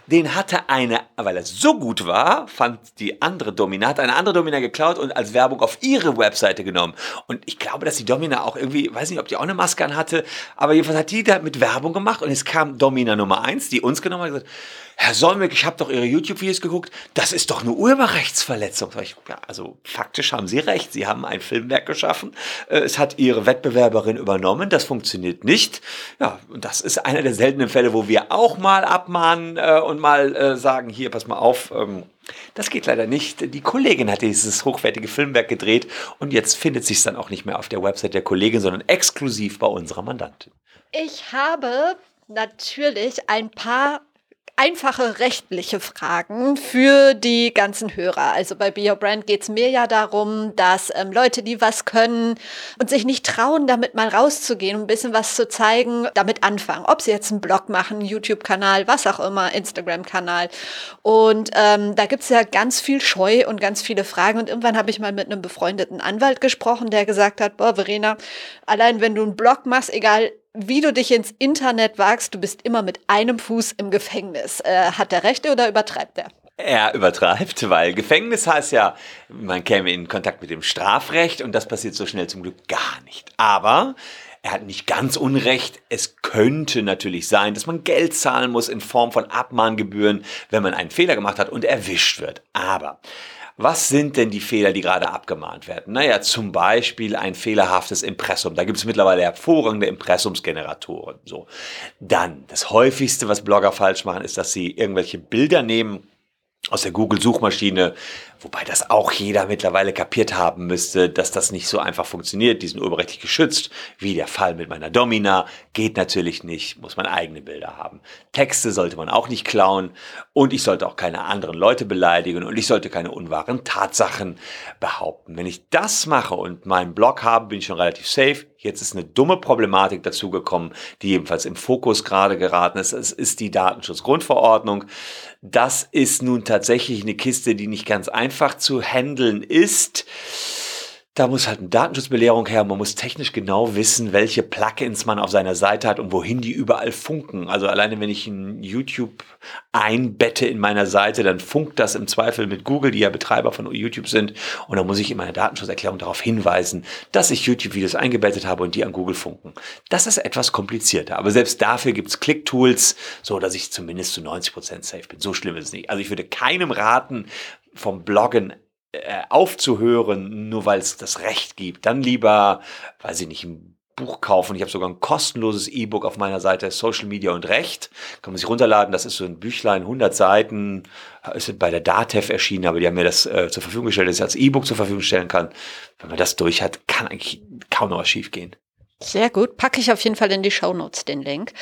den hatte eine, weil er so gut war, fand die andere Domina, hat eine andere Domina geklaut und als Werbung auf ihre Webseite genommen. Und ich glaube, dass die Domina auch irgendwie, weiß nicht, ob die auch eine Maske an hatte, aber jedenfalls hat die da mit Werbung gemacht und es kam Domina Nummer eins, die uns genommen hat und gesagt, Herr Solmecke, ich habe doch Ihre YouTube-Videos geguckt, das ist doch eine Urheberrechtsverletzung. Ich, ja, also faktisch haben Sie recht, Sie haben ein Filmwerk geschaffen, äh, es hat Ihre Wettbewerberin übernommen, das funktioniert nicht. Ja, und das ist einer der seltenen Fälle, wo wir auch mal abmahnen äh, und mal äh, sagen, hier, pass mal auf, ähm, das geht leider nicht. Die Kollegin hat dieses hochwertige Filmwerk gedreht und jetzt findet sich dann auch nicht mehr auf der Website der Kollegin, sondern exklusiv bei unserer Mandantin. Ich habe natürlich ein paar einfache rechtliche Fragen für die ganzen Hörer. Also bei Be Your Brand geht es mir ja darum, dass ähm, Leute, die was können und sich nicht trauen, damit mal rauszugehen, ein bisschen was zu zeigen, damit anfangen. Ob sie jetzt einen Blog machen, YouTube-Kanal, was auch immer, Instagram-Kanal. Und ähm, da gibt es ja ganz viel Scheu und ganz viele Fragen. Und irgendwann habe ich mal mit einem befreundeten Anwalt gesprochen, der gesagt hat, boah, Verena, allein wenn du einen Blog machst, egal wie du dich ins Internet wagst, du bist immer mit einem Fuß im Gefängnis. Äh, hat der Rechte oder übertreibt er? Er übertreibt, weil Gefängnis heißt ja, man käme in Kontakt mit dem Strafrecht und das passiert so schnell zum Glück gar nicht. Aber er hat nicht ganz Unrecht. Es könnte natürlich sein, dass man Geld zahlen muss in Form von Abmahngebühren, wenn man einen Fehler gemacht hat und erwischt wird. Aber was sind denn die Fehler, die gerade abgemahnt werden? Naja, zum Beispiel ein fehlerhaftes Impressum. Da gibt es mittlerweile hervorragende Impressumsgeneratoren. So. Dann, das häufigste, was Blogger falsch machen, ist, dass sie irgendwelche Bilder nehmen aus der Google-Suchmaschine, wobei das auch jeder mittlerweile kapiert haben müsste, dass das nicht so einfach funktioniert. Die sind urheberrechtlich geschützt, wie der Fall mit meiner Domina. Geht natürlich nicht, muss man eigene Bilder haben. Texte sollte man auch nicht klauen und ich sollte auch keine anderen Leute beleidigen und ich sollte keine unwahren Tatsachen behaupten. Wenn ich das mache und meinen Blog habe, bin ich schon relativ safe. Jetzt ist eine dumme Problematik dazugekommen, die ebenfalls im Fokus gerade geraten ist. Es ist die Datenschutzgrundverordnung. Das ist nun tatsächlich eine Kiste, die nicht ganz einfach zu handeln ist. Da muss halt eine Datenschutzbelehrung her. Man muss technisch genau wissen, welche Plugins man auf seiner Seite hat und wohin die überall funken. Also alleine wenn ich ein YouTube einbette in meiner Seite, dann funkt das im Zweifel mit Google, die ja Betreiber von YouTube sind. Und dann muss ich in meiner Datenschutzerklärung darauf hinweisen, dass ich YouTube-Videos eingebettet habe und die an Google funken. Das ist etwas komplizierter. Aber selbst dafür gibt es Click-Tools, so dass ich zumindest zu 90 Prozent safe bin. So schlimm ist es nicht. Also ich würde keinem raten, vom Bloggen äh, aufzuhören, nur weil es das Recht gibt. Dann lieber, weiß ich nicht, ein Buch kaufen. Ich habe sogar ein kostenloses E-Book auf meiner Seite Social Media und Recht. Kann man sich runterladen. Das ist so ein Büchlein, 100 Seiten. Ist bei der DATEV erschienen, aber die haben mir das äh, zur Verfügung gestellt, dass ich als E-Book zur Verfügung stellen kann. Wenn man das durch hat, kann eigentlich kaum noch was schief gehen. Sehr gut. Packe ich auf jeden Fall in die Show Notes den Link.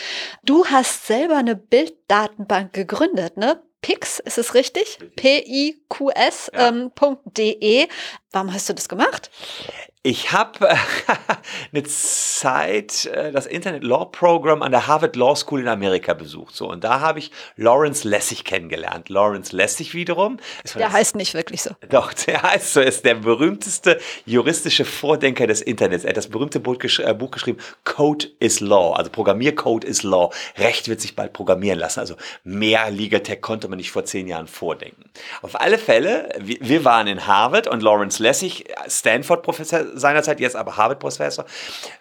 Du hast selber eine Bilddatenbank gegründet, ne? Pix, ist es richtig? P-I-Q-S.de. Ja. Ähm, Warum hast du das gemacht? Ich habe äh, (laughs) eine Zeit äh, das Internet Law Program an der Harvard Law School in Amerika besucht. So und da habe ich Lawrence Lessig kennengelernt. Lawrence Lessig wiederum. Der heißt nicht wirklich so. Doch, (laughs) der heißt so. Ist der berühmteste juristische Vordenker des Internets. Er hat das berühmte Buch, gesch äh, Buch geschrieben. Code is Law. Also Programmiercode is Law. Recht wird sich bald programmieren lassen. Also mehr Legal Tech konnte man nicht vor zehn Jahren vordenken. Auf alle Fälle, wir, wir waren in Harvard und Lawrence Lessig, Stanford Professor seinerzeit, jetzt aber Harvard-Professor,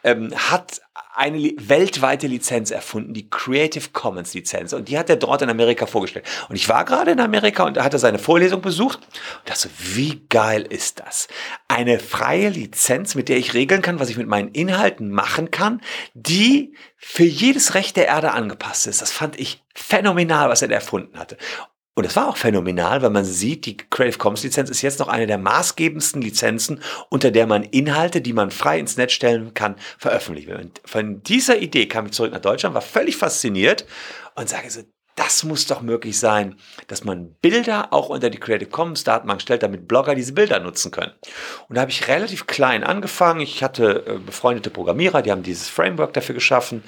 ähm, hat eine weltweite Lizenz erfunden, die Creative Commons Lizenz. Und die hat er dort in Amerika vorgestellt. Und ich war gerade in Amerika und hatte seine Vorlesung besucht und dachte, wie geil ist das? Eine freie Lizenz, mit der ich regeln kann, was ich mit meinen Inhalten machen kann, die für jedes Recht der Erde angepasst ist. Das fand ich phänomenal, was er da erfunden hatte. Und es war auch phänomenal, weil man sieht, die Creative Commons Lizenz ist jetzt noch eine der maßgebendsten Lizenzen, unter der man Inhalte, die man frei ins Netz stellen kann, veröffentlichen. Und von dieser Idee kam ich zurück nach Deutschland, war völlig fasziniert und sage so, das muss doch möglich sein, dass man Bilder auch unter die Creative Commons Datenbank stellt, damit Blogger diese Bilder nutzen können. Und da habe ich relativ klein angefangen. Ich hatte äh, befreundete Programmierer, die haben dieses Framework dafür geschaffen.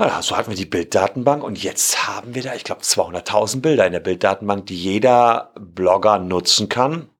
Ja, so hatten wir die Bilddatenbank und jetzt haben wir da, ich glaube, 200.000 Bilder in der Bilddatenbank, die jeder Blogger nutzen kann.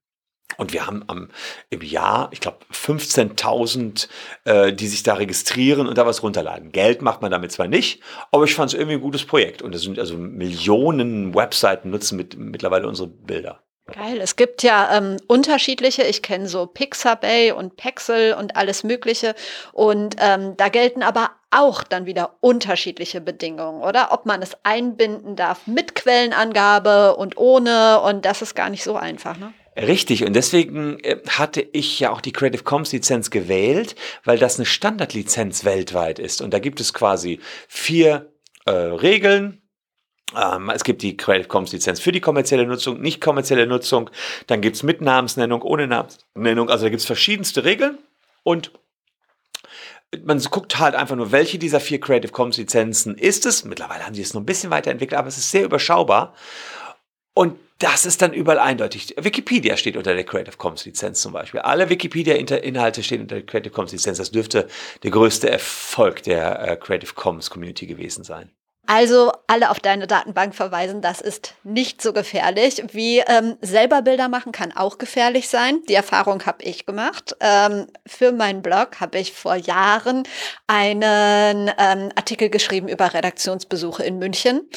Und wir haben am, im Jahr, ich glaube, 15.000, äh, die sich da registrieren und da was runterladen. Geld macht man damit zwar nicht, aber ich fand es irgendwie ein gutes Projekt. Und es sind also Millionen Webseiten nutzen mit, mittlerweile unsere Bilder. Geil. Es gibt ja ähm, unterschiedliche. Ich kenne so Pixabay und Pexel und alles Mögliche. Und ähm, da gelten aber auch dann wieder unterschiedliche Bedingungen, oder? Ob man es einbinden darf mit Quellenangabe und ohne. Und das ist gar nicht so einfach, ne? Richtig, und deswegen äh, hatte ich ja auch die Creative Commons Lizenz gewählt, weil das eine Standardlizenz weltweit ist. Und da gibt es quasi vier äh, Regeln, es gibt die Creative Commons Lizenz für die kommerzielle Nutzung, nicht kommerzielle Nutzung. Dann gibt es mit Namensnennung, ohne Namensnennung. Also da gibt es verschiedenste Regeln. Und man guckt halt einfach nur, welche dieser vier Creative Commons Lizenzen ist es. Mittlerweile haben sie es noch ein bisschen weiterentwickelt, aber es ist sehr überschaubar. Und das ist dann überall eindeutig. Wikipedia steht unter der Creative Commons Lizenz zum Beispiel. Alle Wikipedia-Inhalte stehen unter der Creative Commons Lizenz. Das dürfte der größte Erfolg der äh, Creative Commons Community gewesen sein. Also alle auf deine Datenbank verweisen, das ist nicht so gefährlich. Wie ähm, selber Bilder machen kann auch gefährlich sein. Die Erfahrung habe ich gemacht. Ähm, für meinen Blog habe ich vor Jahren einen ähm, Artikel geschrieben über Redaktionsbesuche in München.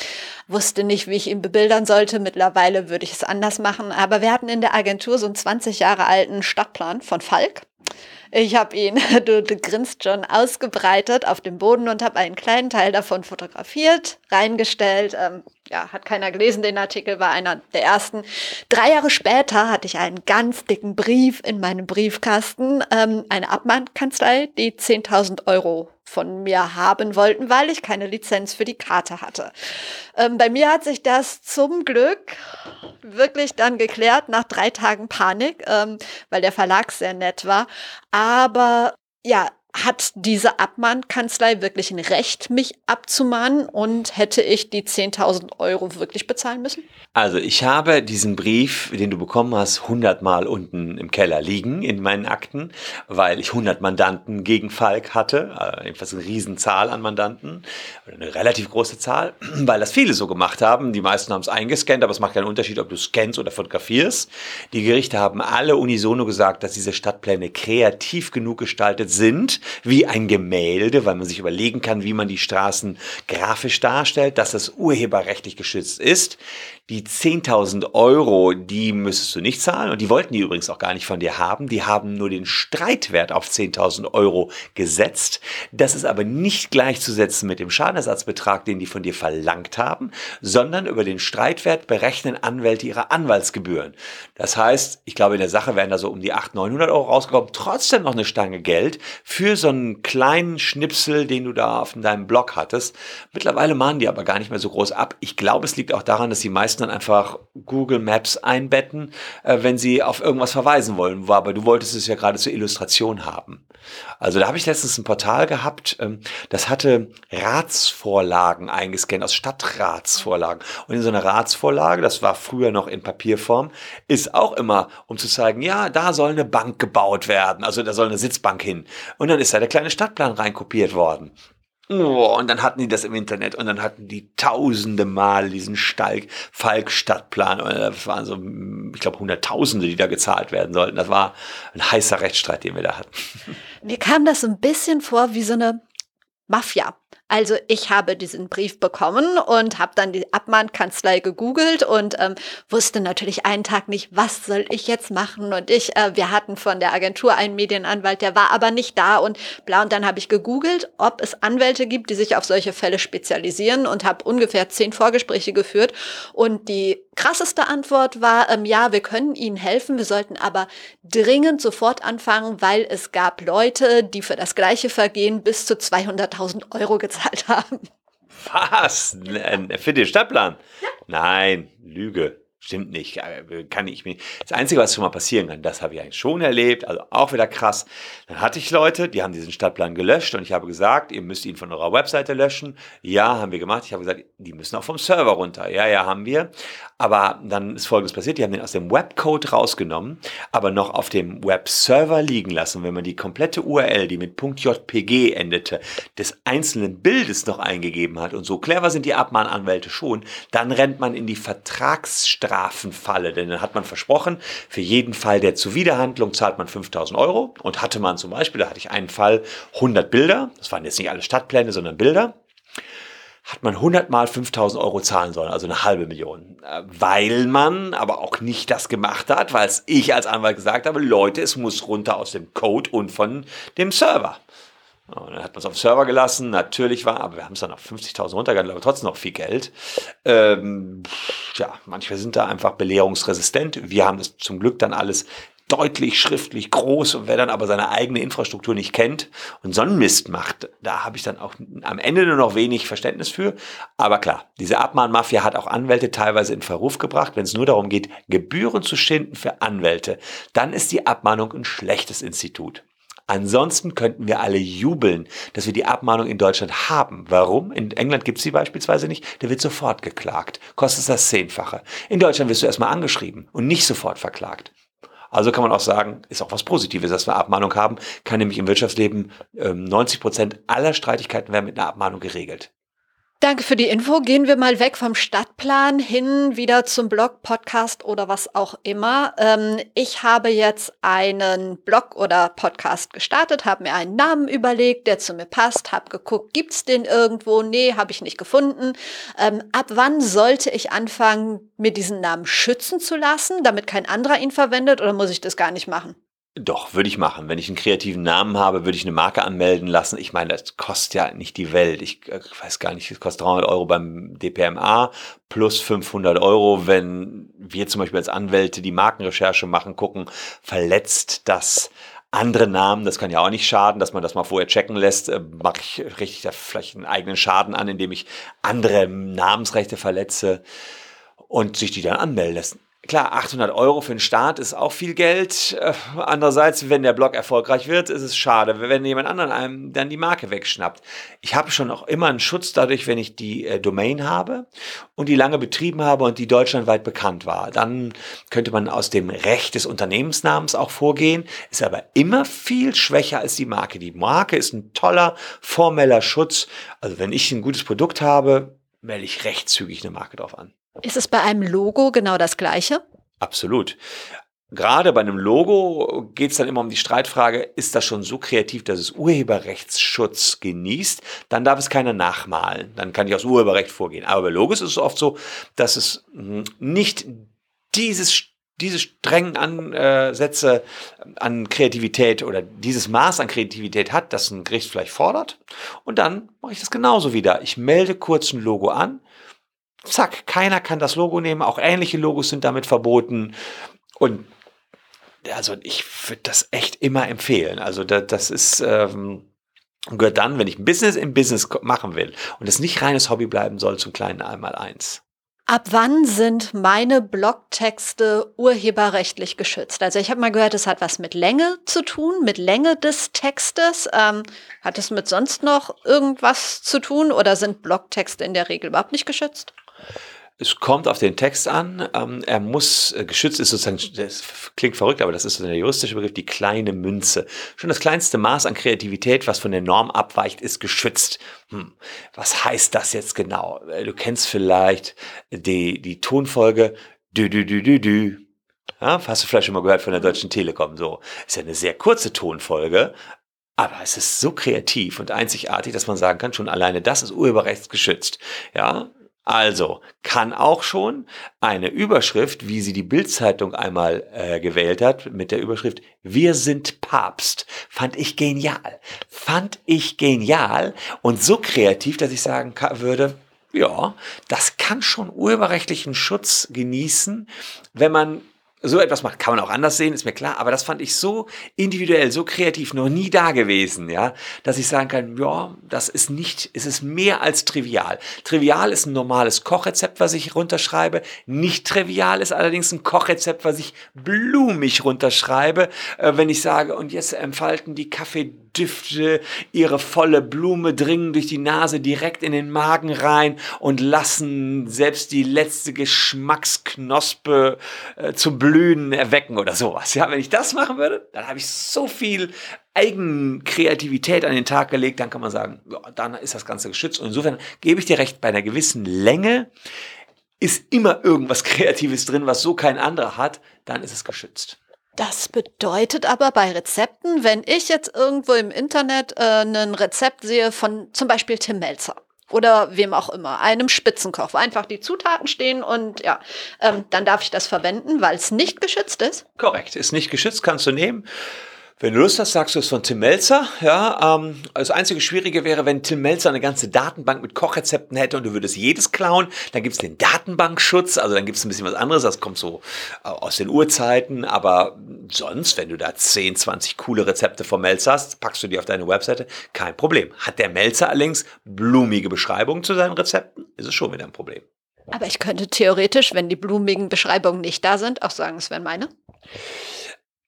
Wusste nicht, wie ich ihn bebildern sollte. Mittlerweile würde ich es anders machen. Aber wir hatten in der Agentur so einen 20 Jahre alten Stadtplan von Falk. Ich habe ihn, (laughs) du, du grinst schon, ausgebreitet auf dem Boden und habe einen kleinen Teil davon fotografiert, reingestellt. Ähm, ja, hat keiner gelesen, den Artikel war einer der ersten. Drei Jahre später hatte ich einen ganz dicken Brief in meinem Briefkasten, ähm, eine Abmahnkanzlei, die 10.000 Euro von mir haben wollten, weil ich keine Lizenz für die Karte hatte. Ähm, bei mir hat sich das zum Glück wirklich dann geklärt nach drei Tagen Panik, ähm, weil der Verlag sehr nett war. Aber ja, hat diese Abmahnkanzlei wirklich ein Recht, mich abzumahnen und hätte ich die 10.000 Euro wirklich bezahlen müssen? Also ich habe diesen Brief, den du bekommen hast, 100 Mal unten im Keller liegen in meinen Akten, weil ich 100 Mandanten gegen Falk hatte, äh, jedenfalls eine Riesenzahl an Mandanten, eine relativ große Zahl, (clears throat) weil das viele so gemacht haben. Die meisten haben es eingescannt, aber es macht keinen Unterschied, ob du scannst oder fotografierst. Die Gerichte haben alle unisono gesagt, dass diese Stadtpläne kreativ genug gestaltet sind, wie ein Gemälde, weil man sich überlegen kann, wie man die Straßen grafisch darstellt, dass das urheberrechtlich geschützt ist. Die 10.000 Euro, die müsstest du nicht zahlen und die wollten die übrigens auch gar nicht von dir haben. Die haben nur den Streitwert auf 10.000 Euro gesetzt. Das ist aber nicht gleichzusetzen mit dem Schadenersatzbetrag, den die von dir verlangt haben, sondern über den Streitwert berechnen Anwälte ihre Anwaltsgebühren. Das heißt, ich glaube, in der Sache wären da so um die 800, 900 Euro rausgekommen, trotzdem noch eine Stange Geld für so einen kleinen Schnipsel, den du da auf deinem Blog hattest. Mittlerweile mahnen die aber gar nicht mehr so groß ab. Ich glaube, es liegt auch daran, dass die meisten dann einfach Google Maps einbetten, äh, wenn sie auf irgendwas verweisen wollen. Aber du wolltest es ja gerade zur Illustration haben. Also da habe ich letztens ein Portal gehabt, ähm, das hatte Ratsvorlagen eingescannt, aus Stadtratsvorlagen. Und in so einer Ratsvorlage, das war früher noch in Papierform, ist auch immer, um zu zeigen, ja, da soll eine Bank gebaut werden, also da soll eine Sitzbank hin. Und dann ist da der kleine Stadtplan reinkopiert worden. Oh, und dann hatten die das im Internet und dann hatten die tausende Mal diesen Stalk, Falk-Stadtplan. Das waren so, ich glaube, Hunderttausende, die da gezahlt werden sollten. Das war ein heißer Rechtsstreit, den wir da hatten. Mir kam das ein bisschen vor wie so eine Mafia. Also ich habe diesen Brief bekommen und habe dann die Abmahnkanzlei gegoogelt und ähm, wusste natürlich einen Tag nicht, was soll ich jetzt machen. Und ich, äh, wir hatten von der Agentur einen Medienanwalt, der war aber nicht da und bla. Und dann habe ich gegoogelt, ob es Anwälte gibt, die sich auf solche Fälle spezialisieren und habe ungefähr zehn Vorgespräche geführt. Und die krasseste Antwort war, ähm, ja, wir können Ihnen helfen, wir sollten aber dringend sofort anfangen, weil es gab Leute, die für das gleiche Vergehen bis zu 200.000 Euro gezahlt (laughs) haben. Was? Für den Stadtplan? Ja. Nein, Lüge. Stimmt nicht, kann ich mir. Das Einzige, was schon mal passieren kann, das habe ich eigentlich schon erlebt, also auch wieder krass. Dann hatte ich Leute, die haben diesen Stadtplan gelöscht und ich habe gesagt, ihr müsst ihn von eurer Webseite löschen. Ja, haben wir gemacht. Ich habe gesagt, die müssen auch vom Server runter. Ja, ja, haben wir. Aber dann ist Folgendes passiert, die haben den aus dem Webcode rausgenommen, aber noch auf dem Webserver liegen lassen. wenn man die komplette URL, die mit .jpg endete, des einzelnen Bildes noch eingegeben hat und so clever sind die Abmahnanwälte schon, dann rennt man in die Vertragsstrafenfalle, denn dann hat man versprochen, für jeden Fall der Zuwiderhandlung zahlt man 5000 Euro und hatte man zum Beispiel, da hatte ich einen Fall, 100 Bilder, das waren jetzt nicht alle Stadtpläne, sondern Bilder, hat man 100 mal 5000 Euro zahlen sollen, also eine halbe Million. Äh, weil man aber auch nicht das gemacht hat, weil ich als Anwalt gesagt habe, Leute, es muss runter aus dem Code und von dem Server. Und dann hat man es auf den Server gelassen, natürlich war, aber wir haben es dann auf 50.000 runtergeladen, aber trotzdem noch viel Geld. Ähm, ja, manche sind da einfach belehrungsresistent. Wir haben das zum Glück dann alles deutlich schriftlich groß und wer dann aber seine eigene Infrastruktur nicht kennt und so einen Mist macht, da habe ich dann auch am Ende nur noch wenig Verständnis für. Aber klar, diese Abmahnmafia hat auch Anwälte teilweise in Verruf gebracht. Wenn es nur darum geht, Gebühren zu schinden für Anwälte, dann ist die Abmahnung ein schlechtes Institut. Ansonsten könnten wir alle jubeln, dass wir die Abmahnung in Deutschland haben. Warum? In England gibt es sie beispielsweise nicht. Der wird sofort geklagt. Kostet das Zehnfache. In Deutschland wirst du erstmal angeschrieben und nicht sofort verklagt. Also kann man auch sagen, ist auch was Positives, dass wir Abmahnung haben, kann nämlich im Wirtschaftsleben ähm, 90 Prozent aller Streitigkeiten werden mit einer Abmahnung geregelt. Danke für die Info. Gehen wir mal weg vom Stadtplan hin wieder zum Blog, Podcast oder was auch immer. Ähm, ich habe jetzt einen Blog oder Podcast gestartet, habe mir einen Namen überlegt, der zu mir passt, habe geguckt, gibt's den irgendwo? Nee, habe ich nicht gefunden. Ähm, ab wann sollte ich anfangen, mir diesen Namen schützen zu lassen, damit kein anderer ihn verwendet oder muss ich das gar nicht machen? Doch, würde ich machen. Wenn ich einen kreativen Namen habe, würde ich eine Marke anmelden lassen. Ich meine, das kostet ja nicht die Welt. Ich äh, weiß gar nicht, es kostet 300 Euro beim DPMA plus 500 Euro, wenn wir zum Beispiel als Anwälte die Markenrecherche machen, gucken, verletzt das andere Namen, das kann ja auch nicht schaden, dass man das mal vorher checken lässt. Äh, Mache ich richtig da vielleicht einen eigenen Schaden an, indem ich andere Namensrechte verletze und sich die dann anmelden lassen. Klar, 800 Euro für den Start ist auch viel Geld. Äh, andererseits, wenn der Blog erfolgreich wird, ist es schade, wenn jemand anderen einem dann die Marke wegschnappt. Ich habe schon auch immer einen Schutz dadurch, wenn ich die äh, Domain habe und die lange betrieben habe und die deutschlandweit bekannt war. Dann könnte man aus dem Recht des Unternehmensnamens auch vorgehen, ist aber immer viel schwächer als die Marke. Die Marke ist ein toller formeller Schutz. Also wenn ich ein gutes Produkt habe, melde ich recht zügig eine Marke drauf an. Ist es bei einem Logo genau das Gleiche? Absolut. Gerade bei einem Logo geht es dann immer um die Streitfrage, ist das schon so kreativ, dass es Urheberrechtsschutz genießt? Dann darf es keiner nachmalen. Dann kann ich aus Urheberrecht vorgehen. Aber bei Logos ist es oft so, dass es hm, nicht dieses diese strengen Ansätze an Kreativität oder dieses Maß an Kreativität hat, das ein Gericht vielleicht fordert. Und dann mache ich das genauso wieder. Ich melde kurz ein Logo an, zack, keiner kann das Logo nehmen, auch ähnliche Logos sind damit verboten und also ich würde das echt immer empfehlen. Also da, das ist ähm, gehört dann, wenn ich ein Business im Business machen will und es nicht reines Hobby bleiben soll, zum kleinen Einmaleins. Ab wann sind meine Blogtexte urheberrechtlich geschützt? Also ich habe mal gehört, es hat was mit Länge zu tun, mit Länge des Textes. Ähm, hat es mit sonst noch irgendwas zu tun oder sind Blogtexte in der Regel überhaupt nicht geschützt? Es kommt auf den Text an. Ähm, er muss äh, geschützt ist sozusagen, das klingt verrückt, aber das ist so der juristische Begriff, die kleine Münze. Schon das kleinste Maß an Kreativität, was von der Norm abweicht, ist geschützt. Hm, was heißt das jetzt genau? Äh, du kennst vielleicht die, die Tonfolge dü dü dü dü dü. Ja, hast du vielleicht schon mal gehört von der Deutschen Telekom? So ist ja eine sehr kurze Tonfolge, aber es ist so kreativ und einzigartig, dass man sagen kann, schon alleine das ist urheberrechtsgeschützt. Ja, also kann auch schon eine Überschrift, wie sie die Bildzeitung einmal äh, gewählt hat, mit der Überschrift Wir sind Papst, fand ich genial. Fand ich genial und so kreativ, dass ich sagen würde, ja, das kann schon urheberrechtlichen Schutz genießen, wenn man so etwas macht. Kann man auch anders sehen, ist mir klar, aber das fand ich so individuell, so kreativ, noch nie da gewesen, ja, dass ich sagen kann, ja, das ist nicht, es ist mehr als trivial. Trivial ist ein normales Kochrezept, was ich runterschreibe. Nicht trivial ist allerdings ein Kochrezept, was ich blumig runterschreibe, äh, wenn ich sage, und jetzt entfalten die Kaffee Düfte, ihre volle Blume dringen durch die Nase direkt in den Magen rein und lassen selbst die letzte Geschmacksknospe äh, zum Blühen erwecken oder sowas. Ja, wenn ich das machen würde, dann habe ich so viel Eigenkreativität an den Tag gelegt, dann kann man sagen, ja, dann ist das Ganze geschützt. Und insofern gebe ich dir recht, bei einer gewissen Länge ist immer irgendwas Kreatives drin, was so kein anderer hat, dann ist es geschützt. Das bedeutet aber bei Rezepten, wenn ich jetzt irgendwo im Internet äh, ein Rezept sehe von zum Beispiel Tim Melzer oder wem auch immer, einem Spitzenkoch, wo einfach die Zutaten stehen und ja, ähm, dann darf ich das verwenden, weil es nicht geschützt ist. Korrekt, ist nicht geschützt, kannst du nehmen. Wenn du Lust hast, sagst du es von Tim Melzer. Ja, ähm, das einzige Schwierige wäre, wenn Tim Melzer eine ganze Datenbank mit Kochrezepten hätte und du würdest jedes klauen. Dann gibt es den Datenbankschutz, also dann gibt es ein bisschen was anderes. Das kommt so äh, aus den Urzeiten. Aber sonst, wenn du da 10, 20 coole Rezepte von Melzer hast, packst du die auf deine Webseite. Kein Problem. Hat der Melzer allerdings blumige Beschreibungen zu seinen Rezepten, ist es schon wieder ein Problem. Aber ich könnte theoretisch, wenn die blumigen Beschreibungen nicht da sind, auch sagen, es wären meine.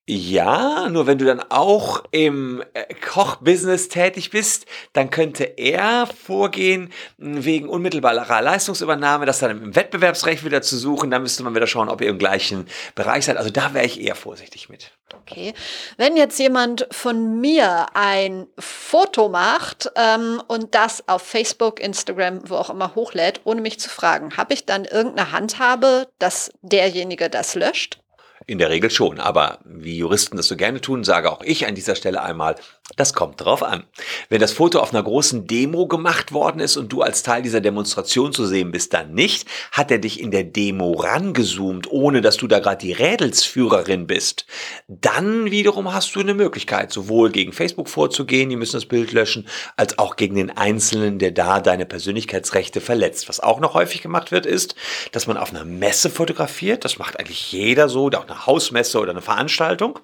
Ja, nur wenn du dann auch im äh, Kochbusiness tätig bist, dann könnte er vorgehen wegen unmittelbarer Leistungsübernahme, das dann im Wettbewerbsrecht wieder zu suchen. Da müsste man wieder schauen, ob ihr im gleichen Bereich seid. Also da wäre ich eher vorsichtig mit. Okay. Wenn jetzt jemand von mir ein Foto macht ähm, und das auf Facebook, Instagram, wo auch immer hochlädt, ohne mich zu fragen, habe ich dann irgendeine Handhabe, dass derjenige das löscht? In der Regel schon, aber wie Juristen das so gerne tun, sage auch ich an dieser Stelle einmal, das kommt drauf an. Wenn das Foto auf einer großen Demo gemacht worden ist und du als Teil dieser Demonstration zu sehen bist, dann nicht, hat er dich in der Demo rangezoomt, ohne dass du da gerade die Rädelsführerin bist, dann wiederum hast du eine Möglichkeit, sowohl gegen Facebook vorzugehen, die müssen das Bild löschen, als auch gegen den Einzelnen, der da deine Persönlichkeitsrechte verletzt. Was auch noch häufig gemacht wird, ist, dass man auf einer Messe fotografiert, das macht eigentlich jeder so, auch Hausmesse oder eine Veranstaltung.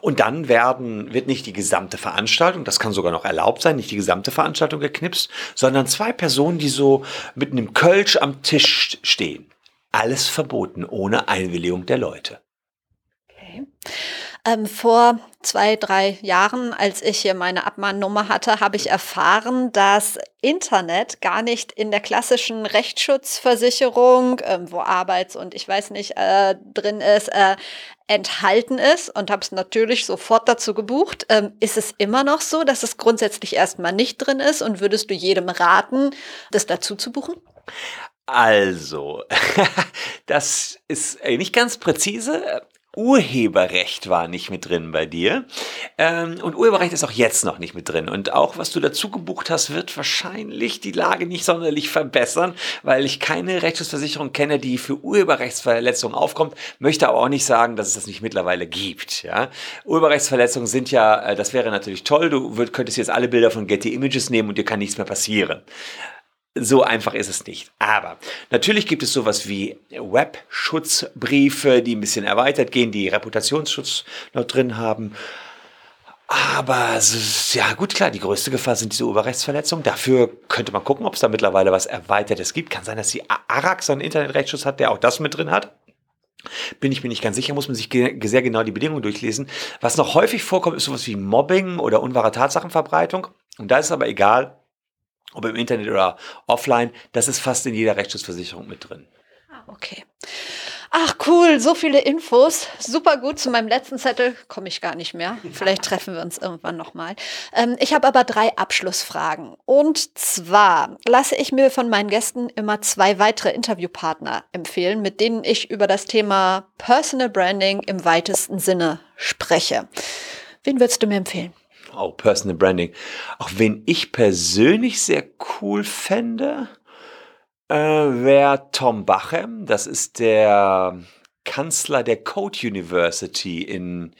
Und dann werden, wird nicht die gesamte Veranstaltung, das kann sogar noch erlaubt sein, nicht die gesamte Veranstaltung geknipst, sondern zwei Personen, die so mit einem Kölsch am Tisch stehen. Alles verboten, ohne Einwilligung der Leute. Ähm, vor zwei, drei Jahren, als ich hier meine Abmahnnummer hatte, habe ich erfahren, dass Internet gar nicht in der klassischen Rechtsschutzversicherung, ähm, wo Arbeits- und ich weiß nicht äh, drin ist, äh, enthalten ist und habe es natürlich sofort dazu gebucht. Ähm, ist es immer noch so, dass es grundsätzlich erstmal nicht drin ist und würdest du jedem raten, das dazu zu buchen? Also, (laughs) das ist äh, nicht ganz präzise. Urheberrecht war nicht mit drin bei dir. Ähm, und Urheberrecht ist auch jetzt noch nicht mit drin. Und auch was du dazu gebucht hast, wird wahrscheinlich die Lage nicht sonderlich verbessern, weil ich keine Rechtsschutzversicherung kenne, die für Urheberrechtsverletzungen aufkommt. Möchte aber auch nicht sagen, dass es das nicht mittlerweile gibt. Ja? Urheberrechtsverletzungen sind ja, äh, das wäre natürlich toll. Du würd, könntest jetzt alle Bilder von Getty Images nehmen und dir kann nichts mehr passieren. So einfach ist es nicht. Aber natürlich gibt es sowas wie Webschutzbriefe, die ein bisschen erweitert gehen, die Reputationsschutz noch drin haben. Aber ja gut, klar, die größte Gefahr sind diese Urheberrechtsverletzungen. Dafür könnte man gucken, ob es da mittlerweile was Erweitertes gibt. Kann sein, dass die ARAG so einen Internetrechtsschutz hat, der auch das mit drin hat. Bin ich mir nicht ganz sicher, muss man sich sehr genau die Bedingungen durchlesen. Was noch häufig vorkommt, ist sowas wie Mobbing oder unwahre Tatsachenverbreitung. Und da ist es aber egal, ob im Internet oder offline, das ist fast in jeder Rechtsschutzversicherung mit drin. Ah, okay. Ach cool, so viele Infos. Super gut. Zu meinem letzten Zettel komme ich gar nicht mehr. Vielleicht treffen wir uns irgendwann nochmal. Ähm, ich habe aber drei Abschlussfragen. Und zwar lasse ich mir von meinen Gästen immer zwei weitere Interviewpartner empfehlen, mit denen ich über das Thema Personal Branding im weitesten Sinne spreche. Wen würdest du mir empfehlen? Oh, Personal Branding. Auch wen ich persönlich sehr cool fände, äh, wäre Tom Bachem. Das ist der Kanzler der Code University in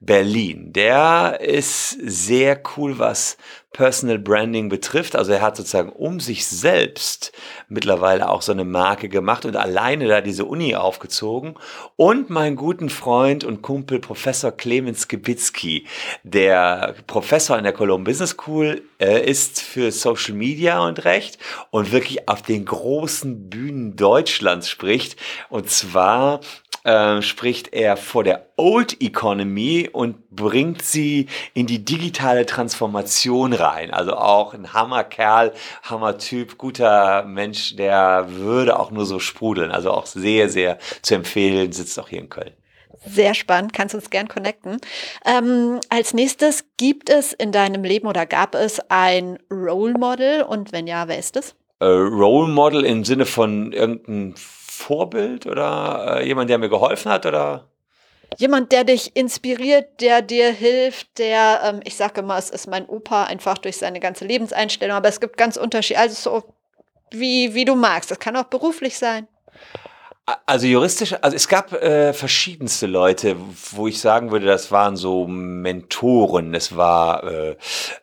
Berlin. Der ist sehr cool, was Personal Branding betrifft. Also er hat sozusagen um sich selbst mittlerweile auch so eine Marke gemacht und alleine da diese Uni aufgezogen. Und mein guten Freund und Kumpel Professor Clemens Gebitzky, der Professor an der Cologne Business School äh, ist für Social Media und Recht und wirklich auf den großen Bühnen Deutschlands spricht. Und zwar äh, spricht er vor der Old Economy und bringt sie in die digitale Transformation rein. Also auch ein Hammerkerl, Hammertyp, guter Mensch, der würde auch nur so sprudeln. Also auch sehr, sehr zu empfehlen, sitzt auch hier in Köln. Sehr spannend, kannst uns gern connecten. Ähm, als nächstes, gibt es in deinem Leben oder gab es ein Role Model und wenn ja, wer ist es? Äh, Role Model im Sinne von irgendeinem Vorbild oder äh, jemand, der mir geholfen hat oder? Jemand, der dich inspiriert, der dir hilft, der, ähm, ich sage immer, es ist mein Opa, einfach durch seine ganze Lebenseinstellung, aber es gibt ganz Unterschiede, also so wie, wie du magst. Das kann auch beruflich sein. Also juristisch, also es gab äh, verschiedenste Leute, wo ich sagen würde, das waren so Mentoren. Es war, äh,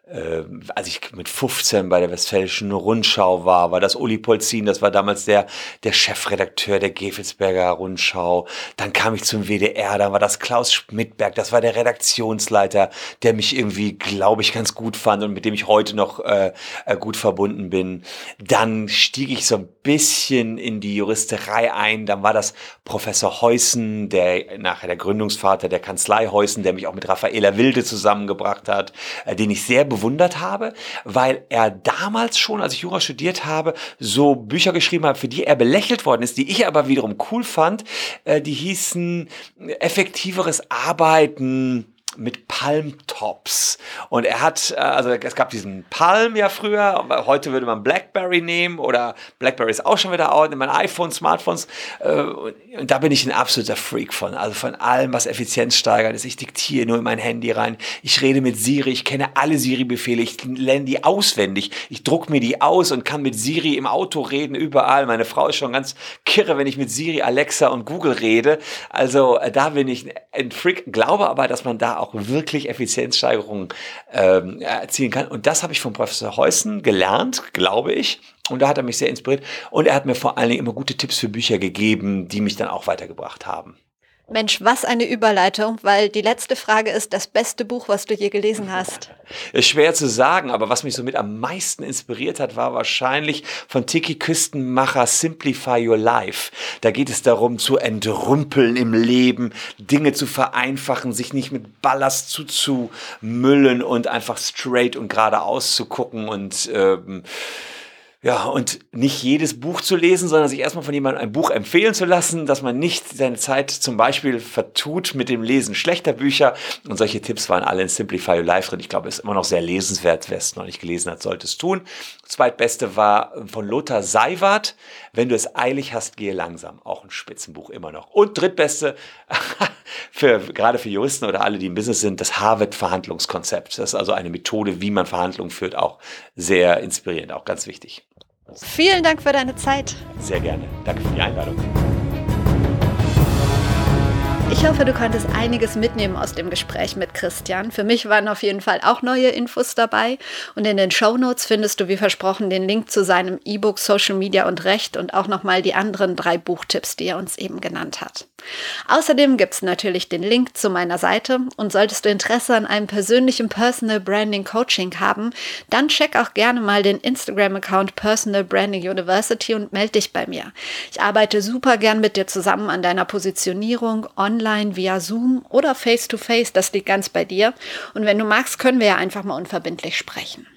äh, als ich mit 15 bei der Westfälischen Rundschau war, war das Uli Polzin, das war damals der, der Chefredakteur der Gefelsberger Rundschau. Dann kam ich zum WDR, dann war das Klaus Schmidberg, das war der Redaktionsleiter, der mich irgendwie, glaube ich, ganz gut fand und mit dem ich heute noch äh, äh gut verbunden bin. Dann stieg ich so ein bisschen in die Juristerei ein dann war das Professor Heusen, der nachher der Gründungsvater der Kanzlei Heusen, der mich auch mit Raffaela Wilde zusammengebracht hat, äh, den ich sehr bewundert habe, weil er damals schon, als ich Jura studiert habe, so Bücher geschrieben hat, für die er belächelt worden ist, die ich aber wiederum cool fand. Äh, die hießen effektiveres Arbeiten, mit Palmtops. Und er hat, äh, also es gab diesen Palm ja früher, heute würde man Blackberry nehmen oder Blackberry ist auch schon wieder out, in meinen iPhone, Smartphones. Äh, und da bin ich ein absoluter Freak von. Also von allem, was Effizienz steigert ist. Ich diktiere nur in mein Handy rein. Ich rede mit Siri, ich kenne alle Siri-Befehle, ich lerne die auswendig. Ich druck mir die aus und kann mit Siri im Auto reden, überall. Meine Frau ist schon ganz kirre, wenn ich mit Siri, Alexa und Google rede. Also äh, da bin ich ein Freak, glaube aber, dass man da auch auch wirklich Effizienzsteigerungen ähm, erzielen kann. Und das habe ich von Professor Heusen gelernt, glaube ich. Und da hat er mich sehr inspiriert. Und er hat mir vor allen Dingen immer gute Tipps für Bücher gegeben, die mich dann auch weitergebracht haben. Mensch, was eine Überleitung, weil die letzte Frage ist das beste Buch, was du je gelesen hast. (laughs) Ist schwer zu sagen, aber was mich somit am meisten inspiriert hat, war wahrscheinlich von Tiki Küstenmacher Simplify Your Life. Da geht es darum, zu entrümpeln im Leben, Dinge zu vereinfachen, sich nicht mit Ballast zuzumüllen und einfach straight und geradeaus zu gucken und ähm, ja, und nicht jedes Buch zu lesen, sondern sich erstmal von jemandem ein Buch empfehlen zu lassen, dass man nicht seine Zeit zum Beispiel vertut mit dem Lesen schlechter Bücher. Und solche Tipps waren alle in Simplify Your Life drin. Ich glaube, es ist immer noch sehr lesenswert. Wer es noch nicht gelesen hat, sollte es tun. Zweitbeste war von Lothar Seiwart. Wenn du es eilig hast, gehe langsam. Auch ein Spitzenbuch immer noch. Und drittbeste, (laughs) für, gerade für Juristen oder alle, die im Business sind, das Harvard-Verhandlungskonzept. Das ist also eine Methode, wie man Verhandlungen führt. Auch sehr inspirierend, auch ganz wichtig. Vielen Dank für deine Zeit. Sehr gerne. Danke für die Einladung. Ich hoffe, du konntest einiges mitnehmen aus dem Gespräch mit Christian. Für mich waren auf jeden Fall auch neue Infos dabei. Und in den Show Notes findest du wie versprochen den Link zu seinem E-Book Social Media und Recht und auch nochmal die anderen drei Buchtipps, die er uns eben genannt hat. Außerdem gibt es natürlich den Link zu meiner Seite und solltest du Interesse an einem persönlichen Personal Branding Coaching haben, dann check auch gerne mal den Instagram-Account Personal Branding University und melde dich bei mir. Ich arbeite super gern mit dir zusammen an deiner Positionierung online via Zoom oder Face-to-Face, -face, das liegt ganz bei dir. Und wenn du magst, können wir ja einfach mal unverbindlich sprechen.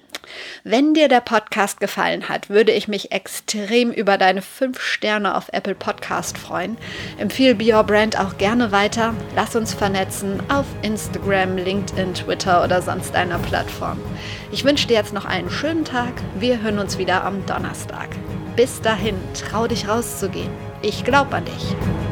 Wenn dir der Podcast gefallen hat, würde ich mich extrem über deine 5 Sterne auf Apple Podcast freuen. Empfehle Be Your Brand auch gerne weiter. Lass uns vernetzen auf Instagram, LinkedIn, Twitter oder sonst einer Plattform. Ich wünsche dir jetzt noch einen schönen Tag. Wir hören uns wieder am Donnerstag. Bis dahin, trau dich rauszugehen. Ich glaube an dich.